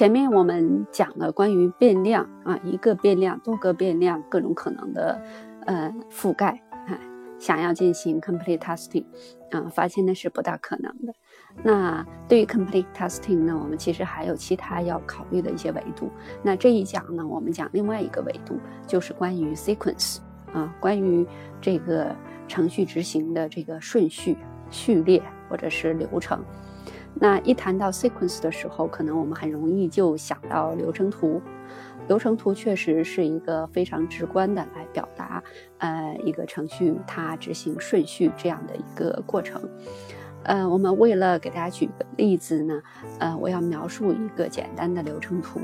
前面我们讲了关于变量啊，一个变量、多个变量各种可能的呃覆盖啊，想要进行 complete testing 啊，发现那是不大可能的。那对于 complete testing 呢，我们其实还有其他要考虑的一些维度。那这一讲呢，我们讲另外一个维度，就是关于 sequence 啊，关于这个程序执行的这个顺序、序列或者是流程。那一谈到 sequence 的时候，可能我们很容易就想到流程图。流程图确实是一个非常直观的来表达，呃，一个程序它执行顺序这样的一个过程。呃，我们为了给大家举个例子呢，呃，我要描述一个简单的流程图，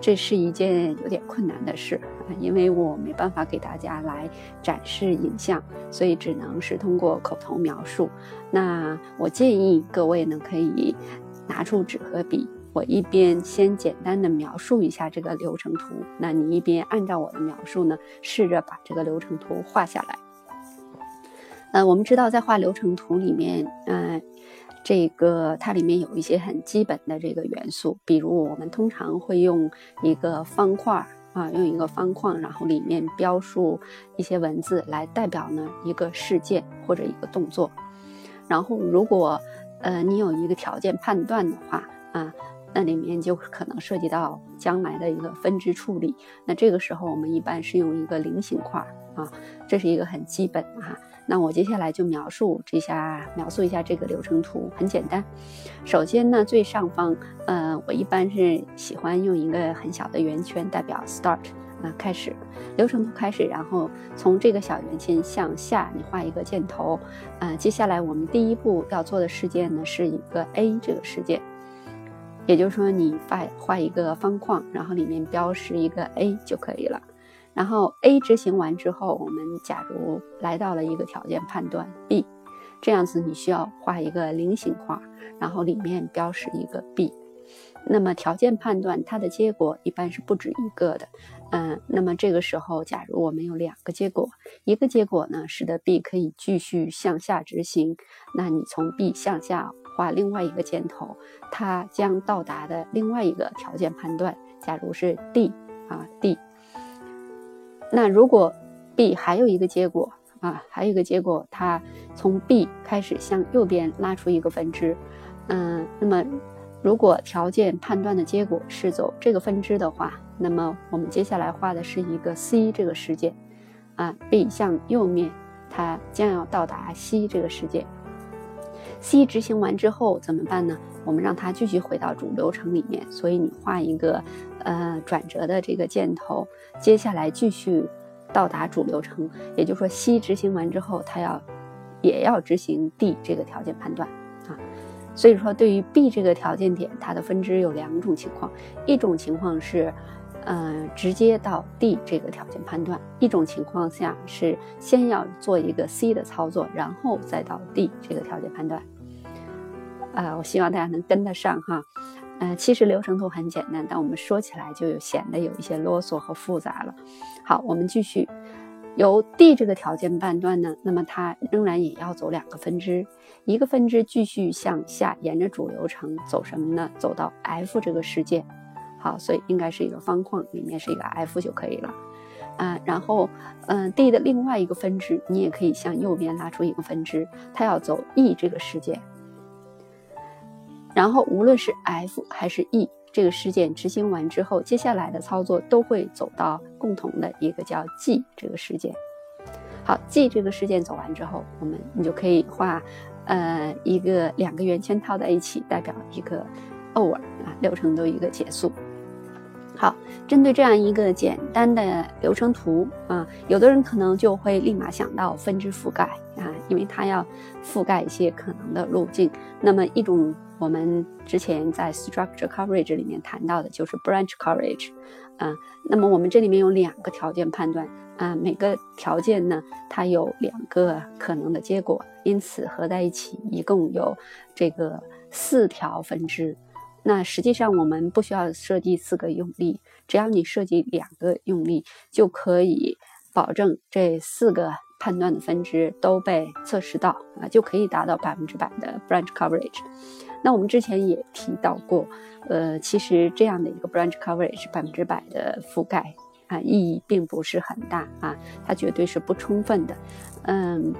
这是一件有点困难的事，因为我没办法给大家来展示影像，所以只能是通过口头描述。那我建议各位呢，可以拿出纸和笔，我一边先简单的描述一下这个流程图，那你一边按照我的描述呢，试着把这个流程图画下来。呃，我们知道在画流程图里面，嗯，这个它里面有一些很基本的这个元素，比如我们通常会用一个方块啊，用一个方框，然后里面标述一些文字来代表呢一个事件或者一个动作。然后如果呃你有一个条件判断的话啊，那里面就可能涉及到将来的一个分支处理。那这个时候我们一般是用一个菱形块啊，这是一个很基本的哈。那我接下来就描述一下，描述一下这个流程图，很简单。首先呢，最上方，呃，我一般是喜欢用一个很小的圆圈代表 start，啊，开始流程图开始，然后从这个小圆圈向下，你画一个箭头，呃，接下来我们第一步要做的事件呢是一个 A 这个事件，也就是说你画画一个方框，然后里面标识一个 A 就可以了。然后 A 执行完之后，我们假如来到了一个条件判断 B，这样子你需要画一个菱形块，然后里面标识一个 B。那么条件判断它的结果一般是不止一个的，嗯，那么这个时候假如我们有两个结果，一个结果呢使得 B 可以继续向下执行，那你从 B 向下画另外一个箭头，它将到达的另外一个条件判断，假如是 D 啊 D。那如果 B 还有一个结果啊，还有一个结果，它从 B 开始向右边拉出一个分支，嗯，那么如果条件判断的结果是走这个分支的话，那么我们接下来画的是一个 C 这个事件，啊，B 向右面，它将要到达 C 这个事件。C 执行完之后怎么办呢？我们让它继续回到主流程里面，所以你画一个呃转折的这个箭头，接下来继续到达主流程，也就是说 C 执行完之后，它要也要执行 D 这个条件判断啊。所以说对于 B 这个条件点，它的分支有两种情况，一种情况是呃直接到 D 这个条件判断，一种情况下是先要做一个 C 的操作，然后再到 D 这个条件判断。啊，我希望大家能跟得上哈。呃，其实流程图很简单，但我们说起来就有显得有一些啰嗦和复杂了。好，我们继续。由 D 这个条件判断呢，那么它仍然也要走两个分支，一个分支继续向下，沿着主流程走什么呢？走到 F 这个世界。好，所以应该是一个方框，里面是一个 F 就可以了。啊，然后，嗯，D 的另外一个分支，你也可以向右边拉出一个分支，它要走 E 这个世界。然后，无论是 F 还是 E 这个事件执行完之后，接下来的操作都会走到共同的一个叫 G 这个事件。好，G 这个事件走完之后，我们你就可以画，呃，一个两个圆圈套在一起，代表一个 over 啊，流程都一个结束。好，针对这样一个简单的流程图啊，有的人可能就会立马想到分支覆盖啊，因为它要覆盖一些可能的路径。那么一种。我们之前在 structure coverage 里面谈到的就是 branch coverage，嗯，那么我们这里面有两个条件判断，啊，每个条件呢，它有两个可能的结果，因此合在一起一共有这个四条分支。那实际上我们不需要设计四个用力，只要你设计两个用力，就可以保证这四个判断的分支都被测试到，啊，就可以达到百分之百的 branch coverage。那我们之前也提到过，呃，其实这样的一个 branch coverage 百分之百的覆盖啊，意义并不是很大啊，它绝对是不充分的。嗯，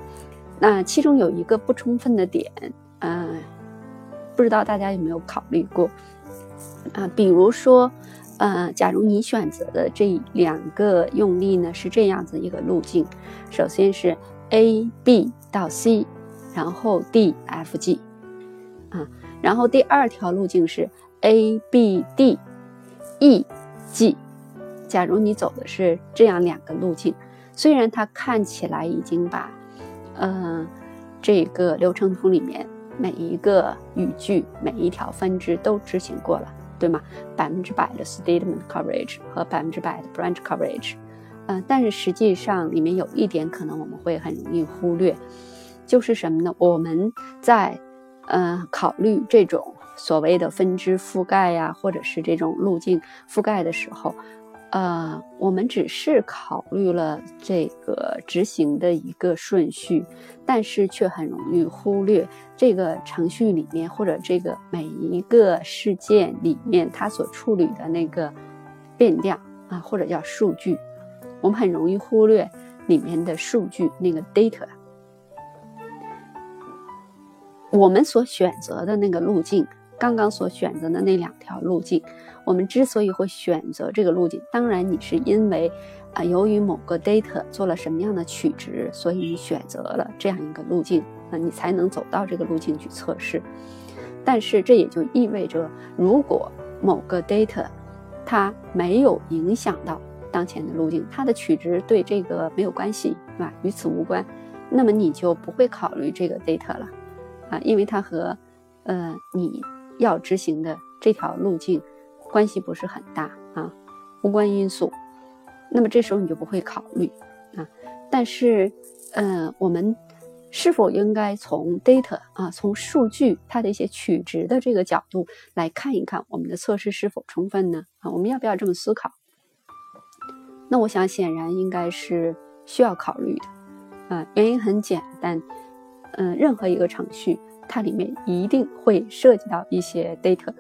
那其中有一个不充分的点，嗯，不知道大家有没有考虑过啊？比如说，呃，假如你选择的这两个用力呢是这样子一个路径，首先是 A B 到 C。然后 D F G，啊，然后第二条路径是 A B D E G。假如你走的是这样两个路径，虽然它看起来已经把，呃，这个流程图里面每一个语句、每一条分支都执行过了，对吗？百分之百的 statement coverage 和百分之百的 branch coverage，嗯，但是实际上里面有一点可能我们会很容易忽略。就是什么呢？我们在，呃，考虑这种所谓的分支覆盖呀，或者是这种路径覆盖的时候，呃，我们只是考虑了这个执行的一个顺序，但是却很容易忽略这个程序里面或者这个每一个事件里面它所处理的那个变量啊，或者叫数据，我们很容易忽略里面的数据那个 data。我们所选择的那个路径，刚刚所选择的那两条路径，我们之所以会选择这个路径，当然你是因为，啊，由于某个 data 做了什么样的取值，所以你选择了这样一个路径，那你才能走到这个路径去测试。但是这也就意味着，如果某个 data 它没有影响到当前的路径，它的取值对这个没有关系，是吧？与此无关，那么你就不会考虑这个 data 了。啊，因为它和，呃，你要执行的这条路径关系不是很大啊，无关因素。那么这时候你就不会考虑啊。但是，呃，我们是否应该从 data 啊，从数据它的一些取值的这个角度来看一看我们的测试是否充分呢？啊，我们要不要这么思考？那我想显然应该是需要考虑的。啊，原因很简单。嗯，任何一个程序，它里面一定会涉及到一些 data，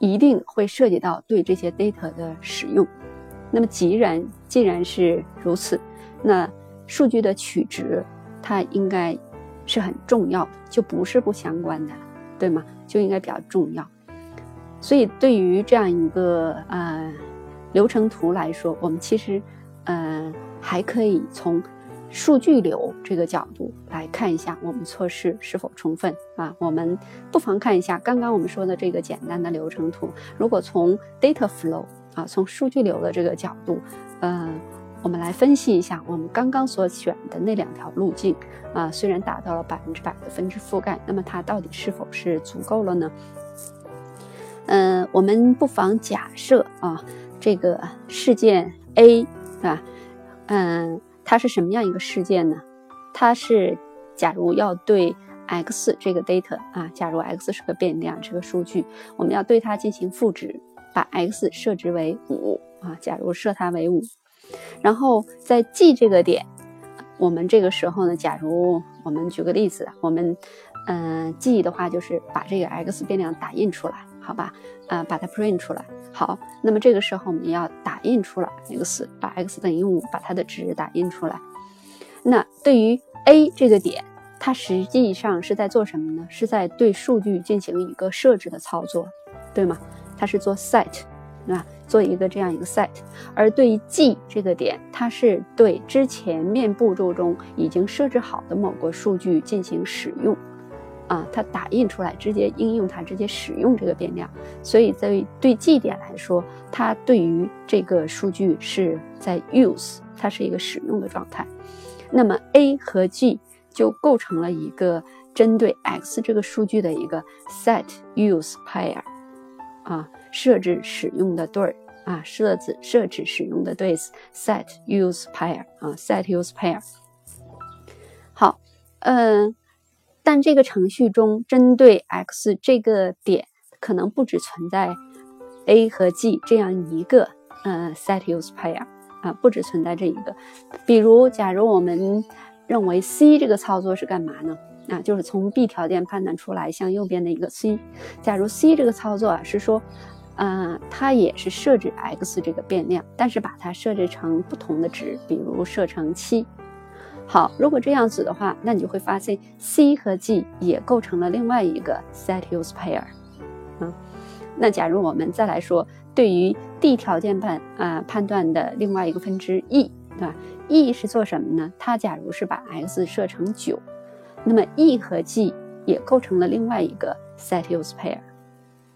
一定会涉及到对这些 data 的使用。那么，既然既然是如此，那数据的取值它应该是很重要，就不是不相关的，对吗？就应该比较重要。所以，对于这样一个呃流程图来说，我们其实呃还可以从。数据流这个角度来看一下，我们测试是否充分啊？我们不妨看一下刚刚我们说的这个简单的流程图。如果从 data flow 啊，从数据流的这个角度，嗯，我们来分析一下我们刚刚所选的那两条路径啊，虽然达到了百分之百的分支覆盖，那么它到底是否是足够了呢？嗯，我们不妨假设啊，这个事件 A 啊？嗯。它是什么样一个事件呢？它是，假如要对 x 这个 data 啊，假如 x 是个变量，是个数据，我们要对它进行赋值，把 x 设置为五啊，假如设它为五，然后在 G 这个点，我们这个时候呢，假如我们举个例子，我们嗯 G 的话就是把这个 x 变量打印出来，好吧？啊，把它 print 出来。好，那么这个时候我们要打印出来 x，把 x 等于五，把它的值打印出来。那对于 A 这个点，它实际上是在做什么呢？是在对数据进行一个设置的操作，对吗？它是做 set，对吧？做一个这样一个 set。而对于 G 这个点，它是对之前面步骤中已经设置好的某个数据进行使用。啊，它打印出来，直接应用它，直接使用这个变量。所以在对 G 点来说，它对于这个数据是在 use，它是一个使用的状态。那么 A 和 G 就构成了一个针对 X 这个数据的一个 set use pair，啊，设置使用的对儿啊，设置设置使用的对 set use pair 啊，set use pair。好，嗯。但这个程序中，针对 x 这个点，可能不只存在 a 和 g 这样一个，呃，set use pair 啊，不只存在这一个。比如，假如我们认为 c 这个操作是干嘛呢？啊，就是从 B 条件判断出来向右边的一个 C。假如 C 这个操作啊是说，嗯，它也是设置 x 这个变量，但是把它设置成不同的值，比如设成七。好，如果这样子的话，那你就会发现 C 和 G 也构成了另外一个 set use pair。嗯，那假如我们再来说，对于 D 条件判啊判断的另外一个分支 E，对吧？E 是做什么呢？它假如是把 x 设成九。那么 E 和 G 也构成了另外一个 set use pair，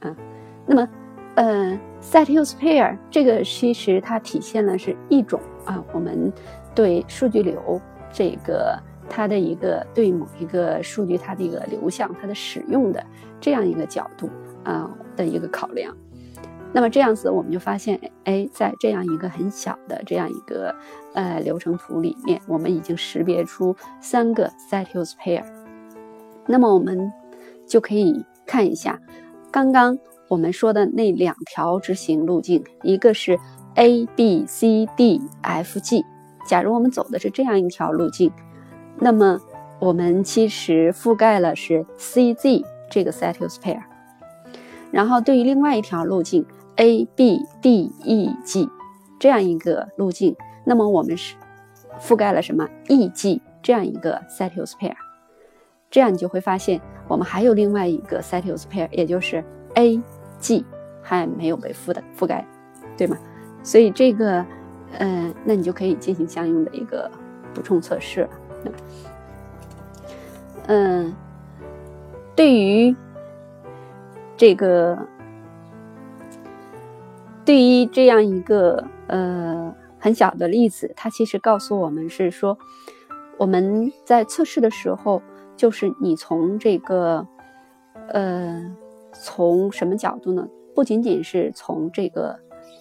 啊，那么，呃，set use pair 这个其实它体现了是一种啊，我们对数据流这个它的一个对某一个数据它的一个流向它的使用的这样一个角度啊的一个考量。那么这样子我们就发现，哎，在这样一个很小的这样一个呃流程图里面，我们已经识别出三个 set use pair。那么我们就可以看一下刚刚我们说的那两条执行路径，一个是 a b c d f g。假如我们走的是这样一条路径，那么我们其实覆盖了是 c z 这个 set use pair。然后对于另外一条路径，a b d e g 这样一个路径，那么我们是覆盖了什么 e g 这样一个 set use pair，这样你就会发现我们还有另外一个 set use pair，也就是 a g 还没有被覆的覆盖，对吗？所以这个，呃，那你就可以进行相应的一个补充测试了。嗯，对于这个。对于这样一个呃很小的例子，它其实告诉我们是说，我们在测试的时候，就是你从这个呃从什么角度呢？不仅仅是从这个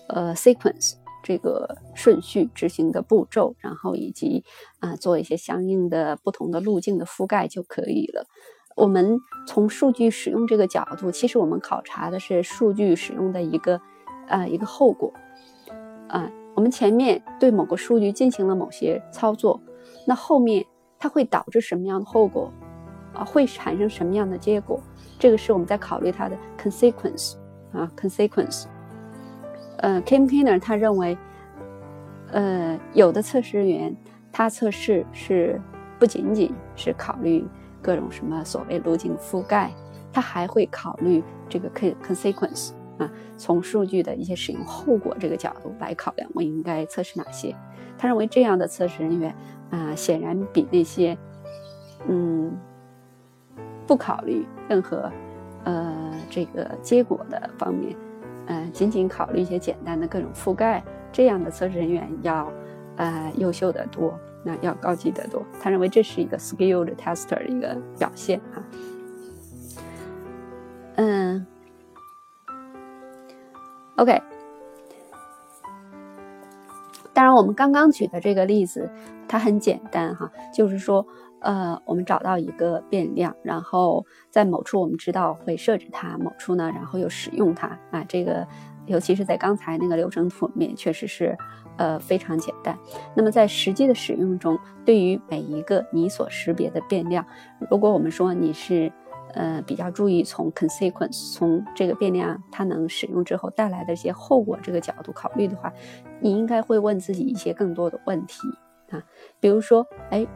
呃 sequence 这个顺序执行的步骤，然后以及啊做一些相应的不同的路径的覆盖就可以了。我们从数据使用这个角度，其实我们考察的是数据使用的一个。啊，一个后果，啊，我们前面对某个数据进行了某些操作，那后面它会导致什么样的后果？啊，会产生什么样的结果？这个是我们在考虑它的 consequence 啊，consequence。呃，Kim Kiner 他认为，呃，有的测试人员他测试是不仅仅是考虑各种什么所谓路径覆盖，他还会考虑这个 consequence。啊，从数据的一些使用后果这个角度来考量，我应该测试哪些？他认为这样的测试人员啊，显然比那些嗯不考虑任何呃这个结果的方面，嗯，仅仅考虑一些简单的各种覆盖这样的测试人员要呃优秀的多，那要高级得多。他认为这是一个 skilled tester 的一个表现啊，嗯。OK，当然，我们刚刚举的这个例子，它很简单哈，就是说，呃，我们找到一个变量，然后在某处我们知道会设置它，某处呢，然后又使用它啊。这个，尤其是在刚才那个流程图里面，确实是呃非常简单。那么在实际的使用中，对于每一个你所识别的变量，如果我们说你是。呃，比较注意从 consequence，从这个变量它能使用之后带来的一些后果这个角度考虑的话，你应该会问自己一些更多的问题啊，比如说，哎，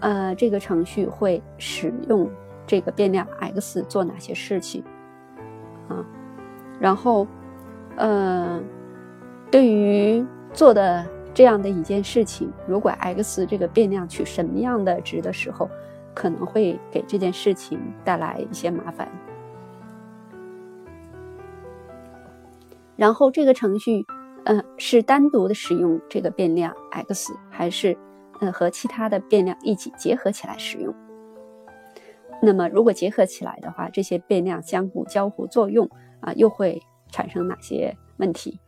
呃，这个程序会使用这个变量 x 做哪些事情啊？然后，呃，对于做的这样的一件事情，如果 x 这个变量取什么样的值的时候。可能会给这件事情带来一些麻烦。然后这个程序，嗯，是单独的使用这个变量 x，还是呃和其他的变量一起结合起来使用？那么如果结合起来的话，这些变量相互交互作用啊，又会产生哪些问题？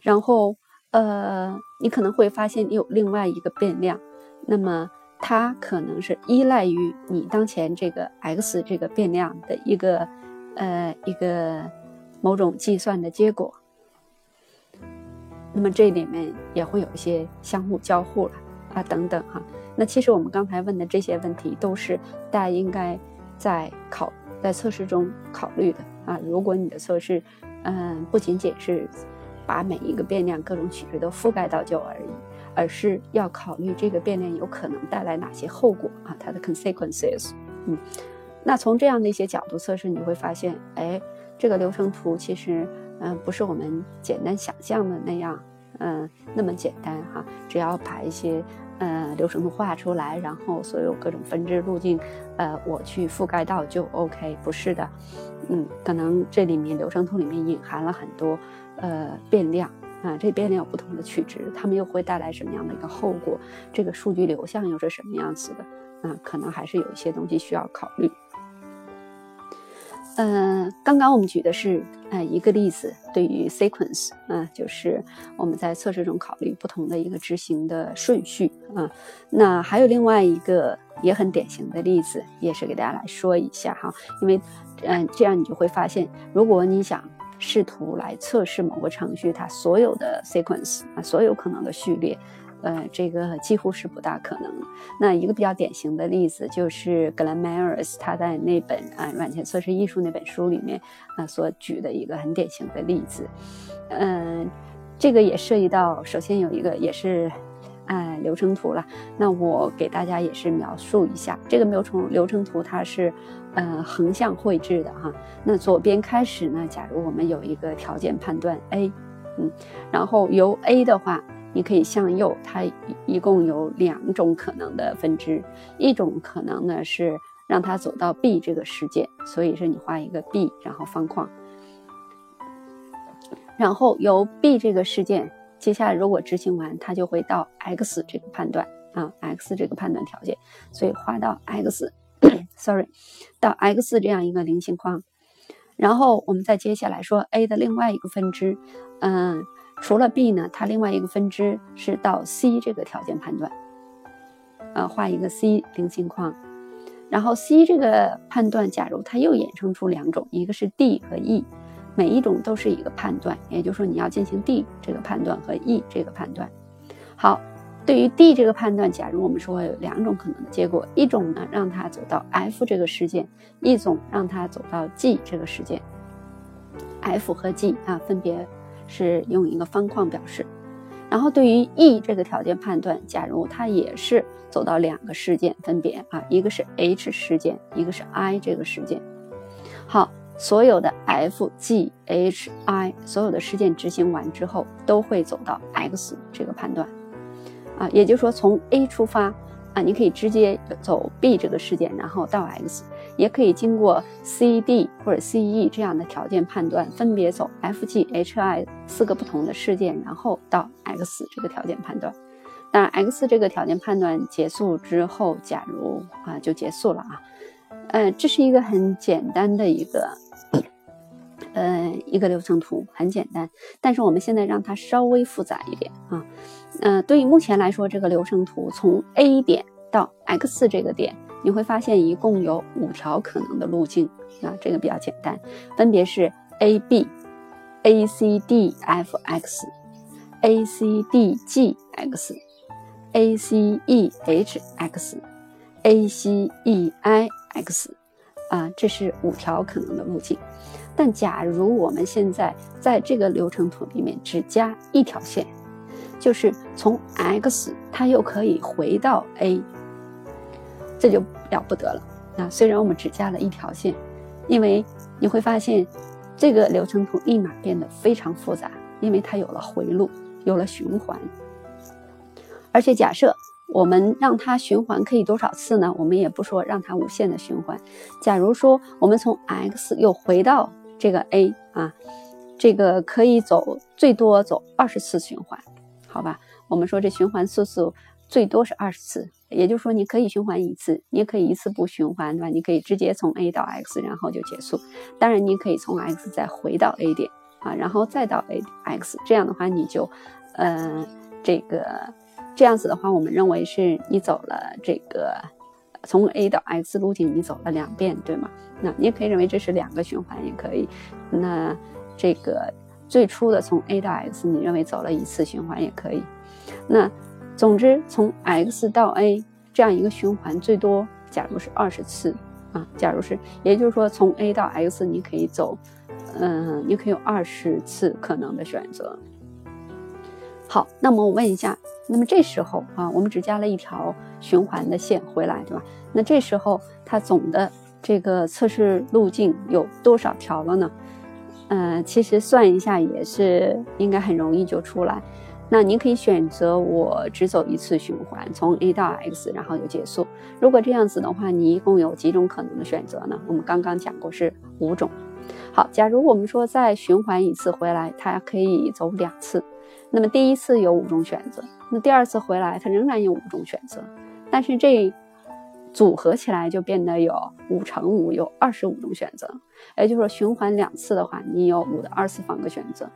然后。呃，你可能会发现你有另外一个变量，那么它可能是依赖于你当前这个 x 这个变量的一个呃一个某种计算的结果。那么这里面也会有一些相互交互了。啊等等哈。那其实我们刚才问的这些问题，都是大家应该在考在测试中考虑的啊。如果你的测试，嗯，不仅仅是把每一个变量各种曲率都覆盖到就而已，而是要考虑这个变量有可能带来哪些后果啊，它的 consequences。嗯，那从这样的一些角度测试，你会发现，哎，这个流程图其实，嗯，不是我们简单想象的那样，嗯，那么简单哈。只要把一些，呃，流程图画出来，然后所有各种分支路径，呃，我去覆盖到就 OK，不是的，嗯，可能这里面流程图里面隐含了很多，呃，变量啊，这变量有不同的取值，它们又会带来什么样的一个后果？这个数据流向又是什么样子的？嗯，可能还是有一些东西需要考虑。嗯，刚刚我们举的是呃一个例子，对于 sequence，嗯，就是我们在测试中考虑不同的一个执行的顺序啊。那还有另外一个也很典型的例子，也是给大家来说一下哈，因为嗯，这样你就会发现，如果你想试图来测试某个程序它所有的 sequence 啊，所有可能的序列。呃，这个几乎是不大可能。那一个比较典型的例子就是 Glenn Myers 他在那本啊软件测试艺术那本书里面啊所举的一个很典型的例子。嗯，这个也涉及到，首先有一个也是哎流程图了。那我给大家也是描述一下这个流程流程图，它是呃横向绘制的哈。那左边开始呢，假如我们有一个条件判断 A，嗯，然后由 A 的话。你可以向右，它一共有两种可能的分支，一种可能呢是让它走到 B 这个事件，所以是你画一个 B，然后方框，然后由 B 这个事件，接下来如果执行完，它就会到 X 这个判断啊，X 这个判断条件，所以画到 X，sorry，到 X 这样一个菱形框，然后我们再接下来说 A 的另外一个分支，嗯。除了 B 呢，它另外一个分支是到 C 这个条件判断，呃，画一个 C 菱形框，然后 C 这个判断，假如它又衍生出两种，一个是 D 和 E，每一种都是一个判断，也就是说你要进行 D 这个判断和 E 这个判断。好，对于 D 这个判断，假如我们说有两种可能的结果，一种呢让它走到 F 这个事件，一种让它走到 G 这个事件，F 和 G 啊分别。是用一个方框表示，然后对于 E 这个条件判断，假如它也是走到两个事件，分别啊，一个是 H 事件，一个是 I 这个事件。好，所有的 F、G、H、I 所有的事件执行完之后，都会走到 X 这个判断，啊，也就是说从 A 出发。啊，你可以直接走 B 这个事件，然后到 X，也可以经过 C、D 或者 C、E 这样的条件判断，分别走 F、G、H、I 四个不同的事件，然后到 X 这个条件判断。那，X 这个条件判断结束之后，假如啊就结束了啊，呃，这是一个很简单的一个，呃，一个流程图，很简单。但是我们现在让它稍微复杂一点啊。嗯，对于目前来说，这个流程图从 A 点到 X 这个点，你会发现一共有五条可能的路径啊，这个比较简单，分别是 A B、A C D F X、A C D G X、A C E H X、A C E I X，啊，这是五条可能的路径。但假如我们现在在这个流程图里面只加一条线。就是从 X，它又可以回到 A，这就了不得了。那虽然我们只加了一条线，因为你会发现这个流程图立马变得非常复杂，因为它有了回路，有了循环。而且假设我们让它循环可以多少次呢？我们也不说让它无限的循环。假如说我们从 X 又回到这个 A 啊，这个可以走最多走二十次循环。好吧，我们说这循环次数最多是二十次，也就是说你可以循环一次，你也可以一次不循环，对吧？你可以直接从 A 到 X，然后就结束。当然，你可以从 X 再回到 A 点啊，然后再到 A X，这样的话你就，呃，这个这样子的话，我们认为是你走了这个从 A 到 X 路径，你走了两遍，对吗？那你也可以认为这是两个循环，也可以。那这个。最初的从 A 到 X，你认为走了一次循环也可以。那总之，从 X 到 A 这样一个循环，最多假如是二十次啊，假如是，也就是说，从 A 到 X 你可以走，嗯，你可以有二十次可能的选择。好，那么我问一下，那么这时候啊，我们只加了一条循环的线回来，对吧？那这时候它总的这个测试路径有多少条了呢？呃，其实算一下也是应该很容易就出来。那您可以选择我只走一次循环，从 A 到 X，然后就结束。如果这样子的话，你一共有几种可能的选择呢？我们刚刚讲过是五种。好，假如我们说再循环一次回来，它可以走两次。那么第一次有五种选择，那第二次回来它仍然有五种选择，但是这组合起来就变得有五乘五，有二十五种选择。也就是说，循环两次的话，你有五的二次方个选择。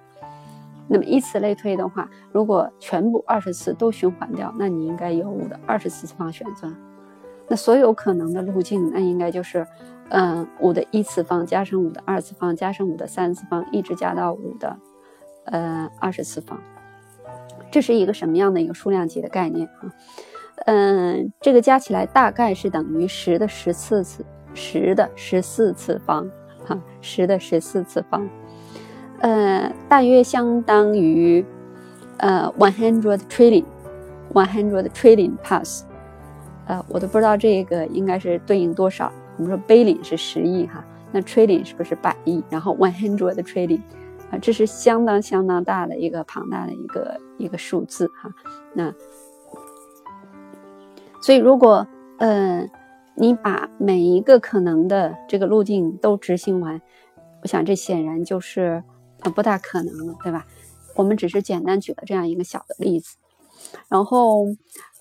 那么以此类推的话，如果全部二十次都循环掉，那你应该有五的二十次方选择。那所有可能的路径，那应该就是，嗯，五的一次方加上五的二次方加上五的三次方，一直加到五的，呃，二十次方。这是一个什么样的一个数量级的概念啊？嗯，这个加起来大概是等于十的十四次，十的十四次方，哈，十的十四次方，呃，大约相当于呃 one hundred trillion，one hundred trillion pass，呃，我都不知道这个应该是对应多少。我们说 billion 是十亿哈，那 trillion 是不是百亿？然后 one hundred trillion。啊，这是相当相当大的一个庞大的一个一个数字哈。那所以如果呃你把每一个可能的这个路径都执行完，我想这显然就是不大可能了，对吧？我们只是简单举了这样一个小的例子，然后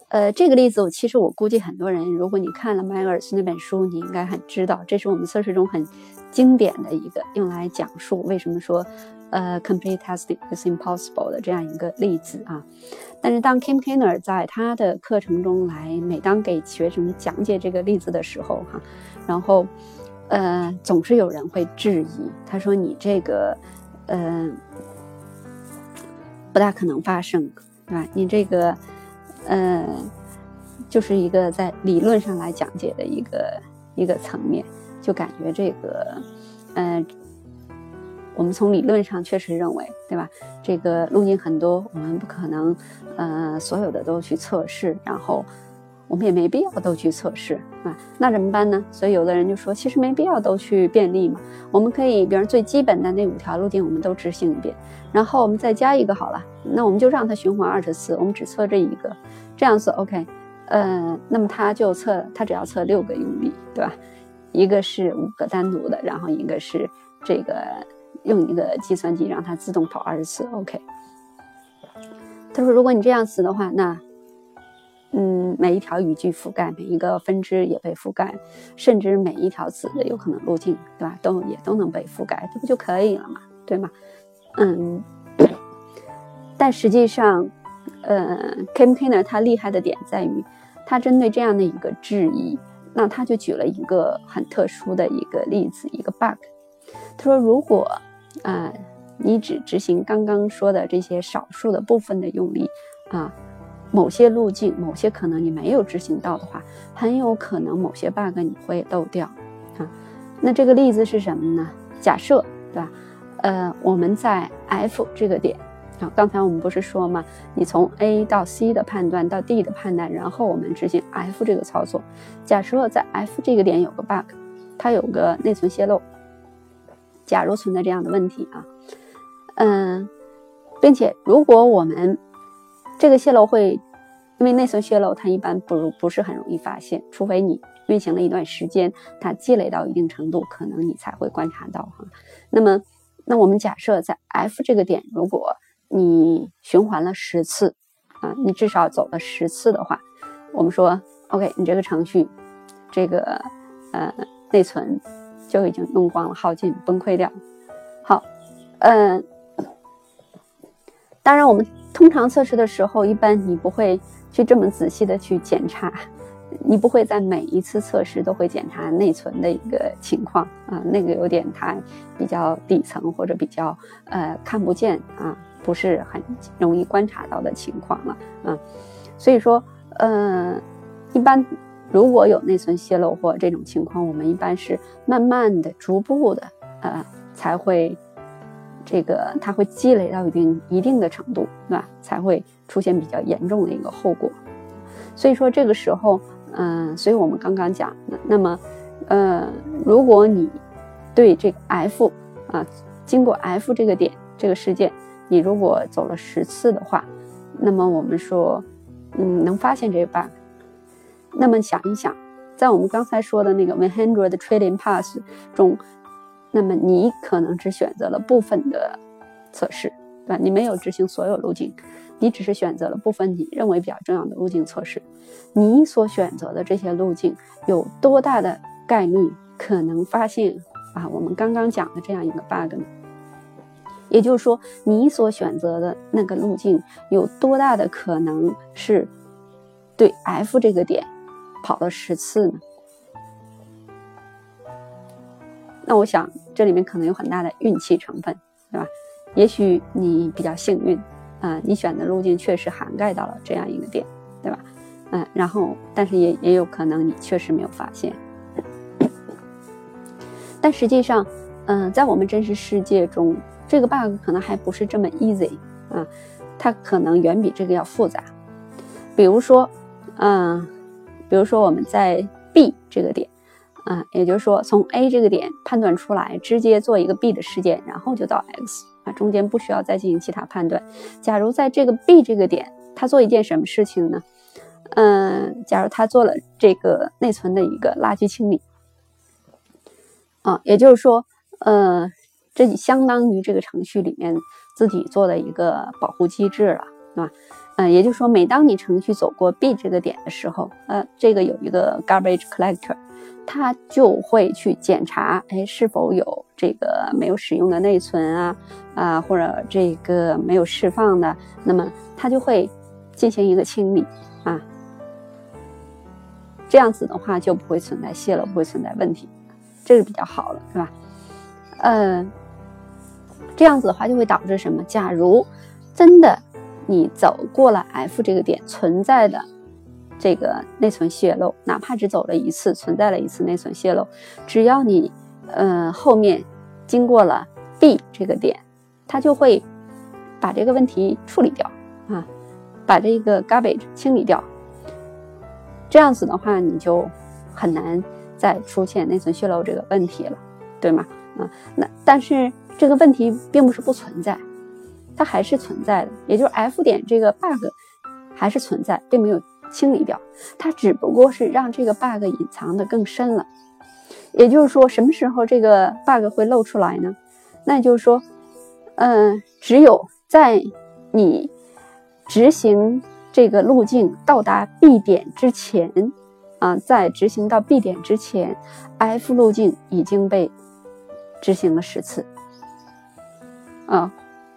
呃这个例子我其实我估计很多人，如果你看了迈尔斯那本书，你应该很知道，这是我们测试中很。经典的一个用来讲述为什么说，呃，complete testing is impossible 的这样一个例子啊。但是当 Kim Kiner 在他的课程中来，每当给学生讲解这个例子的时候，哈，然后，呃，总是有人会质疑，他说你这个，呃，不大可能发生，对吧？你这个，呃，就是一个在理论上来讲解的一个一个层面。就感觉这个，嗯，我们从理论上确实认为，对吧？这个路径很多，我们不可能，呃，所有的都去测试，然后我们也没必要都去测试啊。那怎么办呢？所以有的人就说，其实没必要都去便利嘛。我们可以，比如最基本的那五条路径，我们都执行一遍，然后我们再加一个好了。那我们就让它循环二十次，我们只测这一个，这样子 OK。嗯，那么它就测，它只要测六个用力，对吧？一个是五个单独的，然后一个是这个用一个计算机让它自动跑二十次，OK。他说，如果你这样子的话，那嗯，每一条语句覆盖，每一个分支也被覆盖，甚至每一条子的有可能路径，对吧？都也都能被覆盖，这不就可以了嘛？对吗？嗯。但实际上，呃，Campaigner 它厉害的点在于，它针对这样的一个质疑。那他就举了一个很特殊的一个例子，一个 bug。他说，如果啊，你只执行刚刚说的这些少数的部分的用力啊，某些路径、某些可能你没有执行到的话，很有可能某些 bug 你会漏掉啊。那这个例子是什么呢？假设，对吧？呃，我们在 F 这个点啊。刚才我们不是说吗？你从 A 到 C 的判断到 D 的判断，然后我们执行 F 这个操作。假设在 F 这个点有个 bug，它有个内存泄露。假如存在这样的问题啊，嗯，并且如果我们这个泄露会，因为内存泄露它一般不如不是很容易发现，除非你运行了一段时间，它积累到一定程度，可能你才会观察到哈。那么，那我们假设在 F 这个点，如果你循环了十次，啊，你至少走了十次的话，我们说，OK，你这个程序，这个呃内存就已经用光了，耗尽，崩溃掉。好，嗯，当然我们通常测试的时候，一般你不会去这么仔细的去检查，你不会在每一次测试都会检查内存的一个情况啊，那个有点太比较底层或者比较呃看不见啊。不是很容易观察到的情况了，啊，所以说，呃，一般如果有内存泄露或这种情况，我们一般是慢慢的、逐步的，呃，才会这个它会积累到一定一定的程度，对吧？才会出现比较严重的一个后果。所以说这个时候，嗯，所以我们刚刚讲，那么，呃，如果你对这个 F 啊，经过 F 这个点这个事件，你如果走了十次的话，那么我们说。嗯，能发现这个 bug。那么想一想，在我们刚才说的那个 one hundred trillion pass 中，那么你可能只选择了部分的测试，对吧？你没有执行所有路径，你只是选择了部分你认为比较重要的路径测试。你所选择的这些路径有多大的概率可能发现啊？我们刚刚讲的这样一个 bug 呢？也就是说，你所选择的那个路径有多大的可能是对 F 这个点跑了十次呢？那我想这里面可能有很大的运气成分，对吧？也许你比较幸运啊，你选的路径确实涵盖到了这样一个点，对吧？嗯，然后但是也也有可能你确实没有发现。但实际上，嗯，在我们真实世界中。这个 bug 可能还不是这么 easy 啊，它可能远比这个要复杂。比如说，嗯，比如说我们在 B 这个点，啊，也就是说从 A 这个点判断出来，直接做一个 B 的事件，然后就到 X 啊，中间不需要再进行其他判断。假如在这个 B 这个点，他做一件什么事情呢？嗯，假如他做了这个内存的一个垃圾清理，啊，也就是说，呃。这相当于这个程序里面自己做的一个保护机制了，对吧？嗯，也就是说，每当你程序走过 B 这个点的时候，呃，这个有一个 garbage collector，它就会去检查，哎，是否有这个没有使用的内存啊，啊，或者这个没有释放的，那么它就会进行一个清理啊，这样子的话就不会存在泄露，不会存在问题，这是比较好了，是吧？嗯。这样子的话就会导致什么？假如真的你走过了 F 这个点存在的这个内存泄露，哪怕只走了一次，存在了一次内存泄露，只要你呃后面经过了 B 这个点，它就会把这个问题处理掉啊，把这个 garbage 清理掉。这样子的话，你就很难再出现内存泄露这个问题了，对吗？啊，那但是。这个问题并不是不存在，它还是存在的，也就是 F 点这个 bug 还是存在，并没有清理掉，它只不过是让这个 bug 隐藏的更深了。也就是说，什么时候这个 bug 会露出来呢？那就是说，嗯，只有在你执行这个路径到达 B 点之前，啊，在执行到 B 点之前，F 路径已经被执行了十次。啊，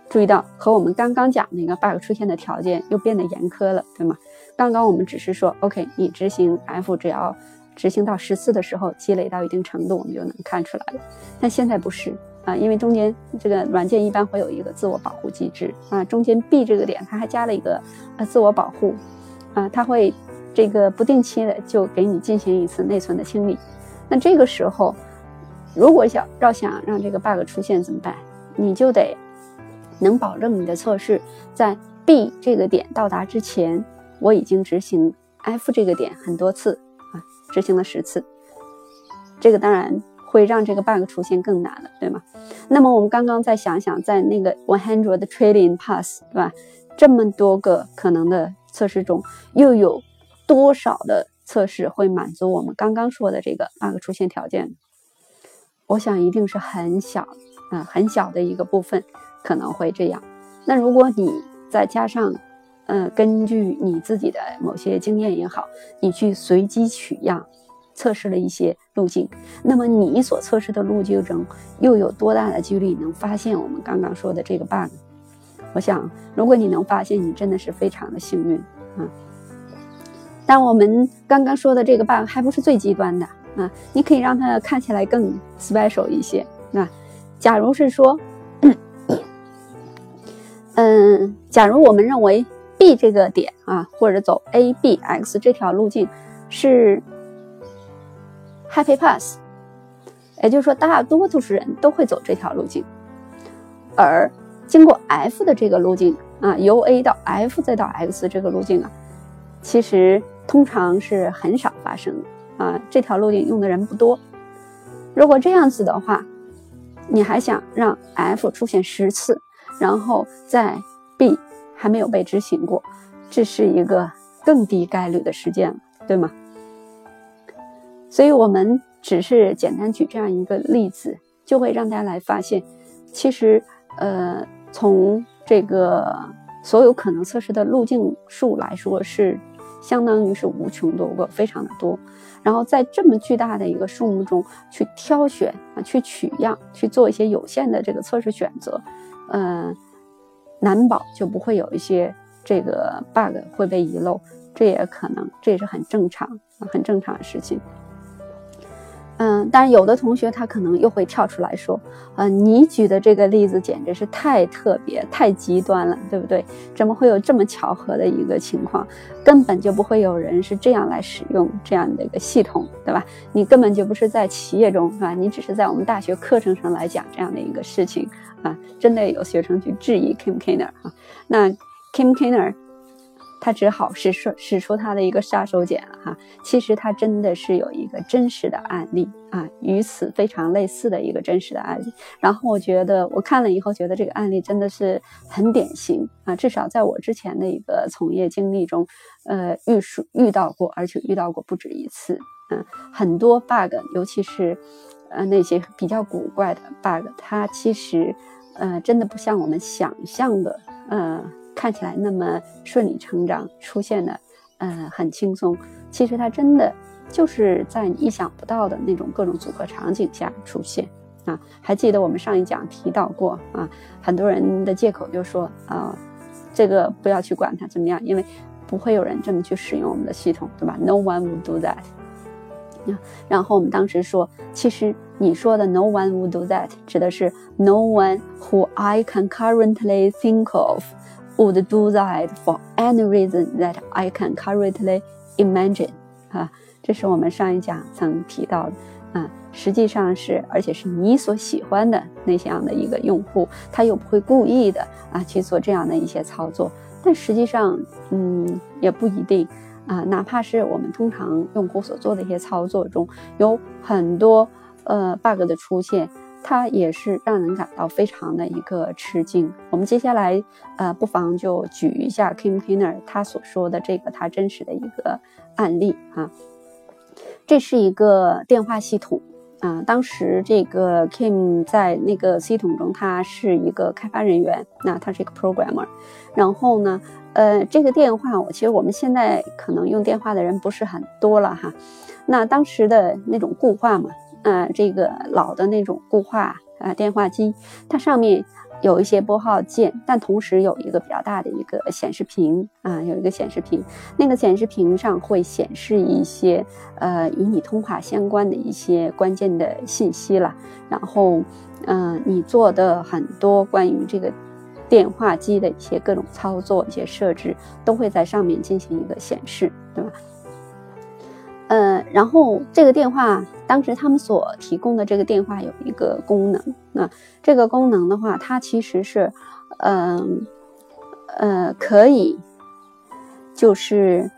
注意到和我们刚刚讲那个 bug 出现的条件又变得严苛了，对吗？刚刚我们只是说，OK，你执行 F 只要执行到十次的时候，积累到一定程度，我们就能看出来了。但现在不是啊，因为中间这个软件一般会有一个自我保护机制啊，中间 B 这个点它还加了一个呃自我保护啊，它会这个不定期的就给你进行一次内存的清理。那这个时候，如果想要想让这个 bug 出现怎么办？你就得。能保证你的测试在 B 这个点到达之前，我已经执行 F 这个点很多次啊，执行了十次。这个当然会让这个 bug 出现更难了，对吗？那么我们刚刚再想想，在那个 one hundred trillion pass，对吧？这么多个可能的测试中，又有多少的测试会满足我们刚刚说的这个 bug 出现条件？我想一定是很小，嗯，很小的一个部分。可能会这样。那如果你再加上，嗯，根据你自己的某些经验也好，你去随机取样测试了一些路径，那么你所测试的路径中又有多大的几率能发现我们刚刚说的这个 bug？我想，如果你能发现，你真的是非常的幸运啊。但我们刚刚说的这个 bug 还不是最极端的啊，你可以让它看起来更 special 一些。那假如是说。嗯，假如我们认为 B 这个点啊，或者走 A B X 这条路径是 Happy Path，也就是说大多数人都会走这条路径，而经过 F 的这个路径啊，由 A 到 F 再到 X 这个路径啊，其实通常是很少发生的啊，这条路径用的人不多。如果这样子的话，你还想让 F 出现十次，然后在 B 还没有被执行过，这是一个更低概率的事件了，对吗？所以，我们只是简单举这样一个例子，就会让大家来发现，其实，呃，从这个所有可能测试的路径数来说，是相当于是无穷多个，非常的多。然后在这么巨大的一个数目中去挑选啊，去取样，去做一些有限的这个测试选择，嗯，难保就不会有一些这个 bug 会被遗漏，这也可能，这也是很正常，很正常的事情。嗯，但是有的同学他可能又会跳出来说，呃，你举的这个例子简直是太特别、太极端了，对不对？怎么会有这么巧合的一个情况？根本就不会有人是这样来使用这样的一个系统，对吧？你根本就不是在企业中，是吧？你只是在我们大学课程上来讲这样的一个事情啊！真的有学生去质疑 Kim Kiner 啊，那 Kim Kiner。他只好使出使出他的一个杀手锏了哈，其实他真的是有一个真实的案例啊，与此非常类似的一个真实的案例。然后我觉得我看了以后觉得这个案例真的是很典型啊，至少在我之前的一个从业经历中，呃，遇数遇到过，而且遇到过不止一次。嗯，很多 bug，尤其是呃那些比较古怪的 bug，它其实呃真的不像我们想象的，呃。看起来那么顺理成章出现的，呃，很轻松。其实它真的就是在你意想不到的那种各种组合场景下出现啊。还记得我们上一讲提到过啊，很多人的借口就说啊，这个不要去管它怎么样，因为不会有人这么去使用我们的系统，对吧？No one would do that。然后我们当时说，其实你说的 “no one would do that” 指的是 “no one who I can currently think of”。would do that for any reason that I can currently imagine 啊，这是我们上一讲曾提到的啊，实际上是，而且是你所喜欢的那样的一个用户，他又不会故意的啊去做这样的一些操作，但实际上，嗯，也不一定啊，哪怕是我们通常用户所做的一些操作中，有很多呃 bug 的出现。它也是让人感到非常的一个吃惊。我们接下来，呃，不妨就举一下 Kim Kiner 他所说的这个他真实的一个案例啊。这是一个电话系统啊，当时这个 Kim 在那个系统中，他是一个开发人员，那他是一个 programmer。然后呢，呃，这个电话我其实我们现在可能用电话的人不是很多了哈。那当时的那种固话嘛。啊，这个老的那种固话啊电话机，它上面有一些拨号键，但同时有一个比较大的一个显示屏啊，有一个显示屏，那个显示屏上会显示一些呃与你通话相关的一些关键的信息了。然后，嗯，你做的很多关于这个电话机的一些各种操作、一些设置，都会在上面进行一个显示，对吧？呃，然后这个电话当时他们所提供的这个电话有一个功能，那这个功能的话，它其实是，嗯，呃，可以，就是，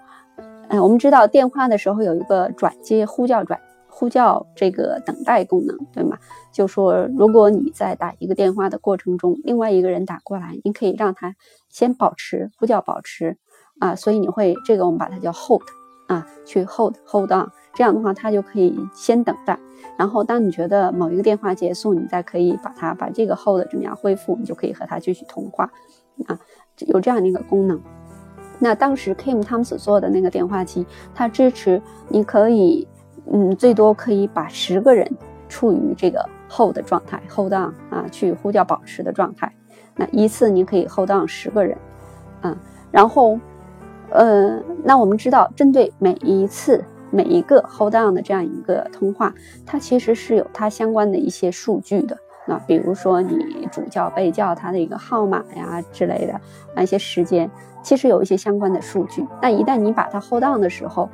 呃，我们知道电话的时候有一个转接呼叫转呼叫这个等待功能，对吗？就说如果你在打一个电话的过程中，另外一个人打过来，你可以让他先保持呼叫保持啊，所以你会这个我们把它叫 hold。啊，去 hold hold on，这样的话，他就可以先等待，然后当你觉得某一个电话结束，你再可以把它把这个 hold 怎么样恢复，你就可以和他继续通话，啊，有这样的一个功能。那当时 Kim 他们所做的那个电话机，它支持你可以，嗯，最多可以把十个人处于这个 hold 的状态，hold on 啊，去呼叫保持的状态。那一次你可以 hold on 十个人，啊，然后。呃，那我们知道，针对每一次、每一个 hold on 的这样一个通话，它其实是有它相关的一些数据的啊，比如说你主叫被叫它的一个号码呀之类的，那一些时间，其实有一些相关的数据。那一旦你把它 hold down 的时候，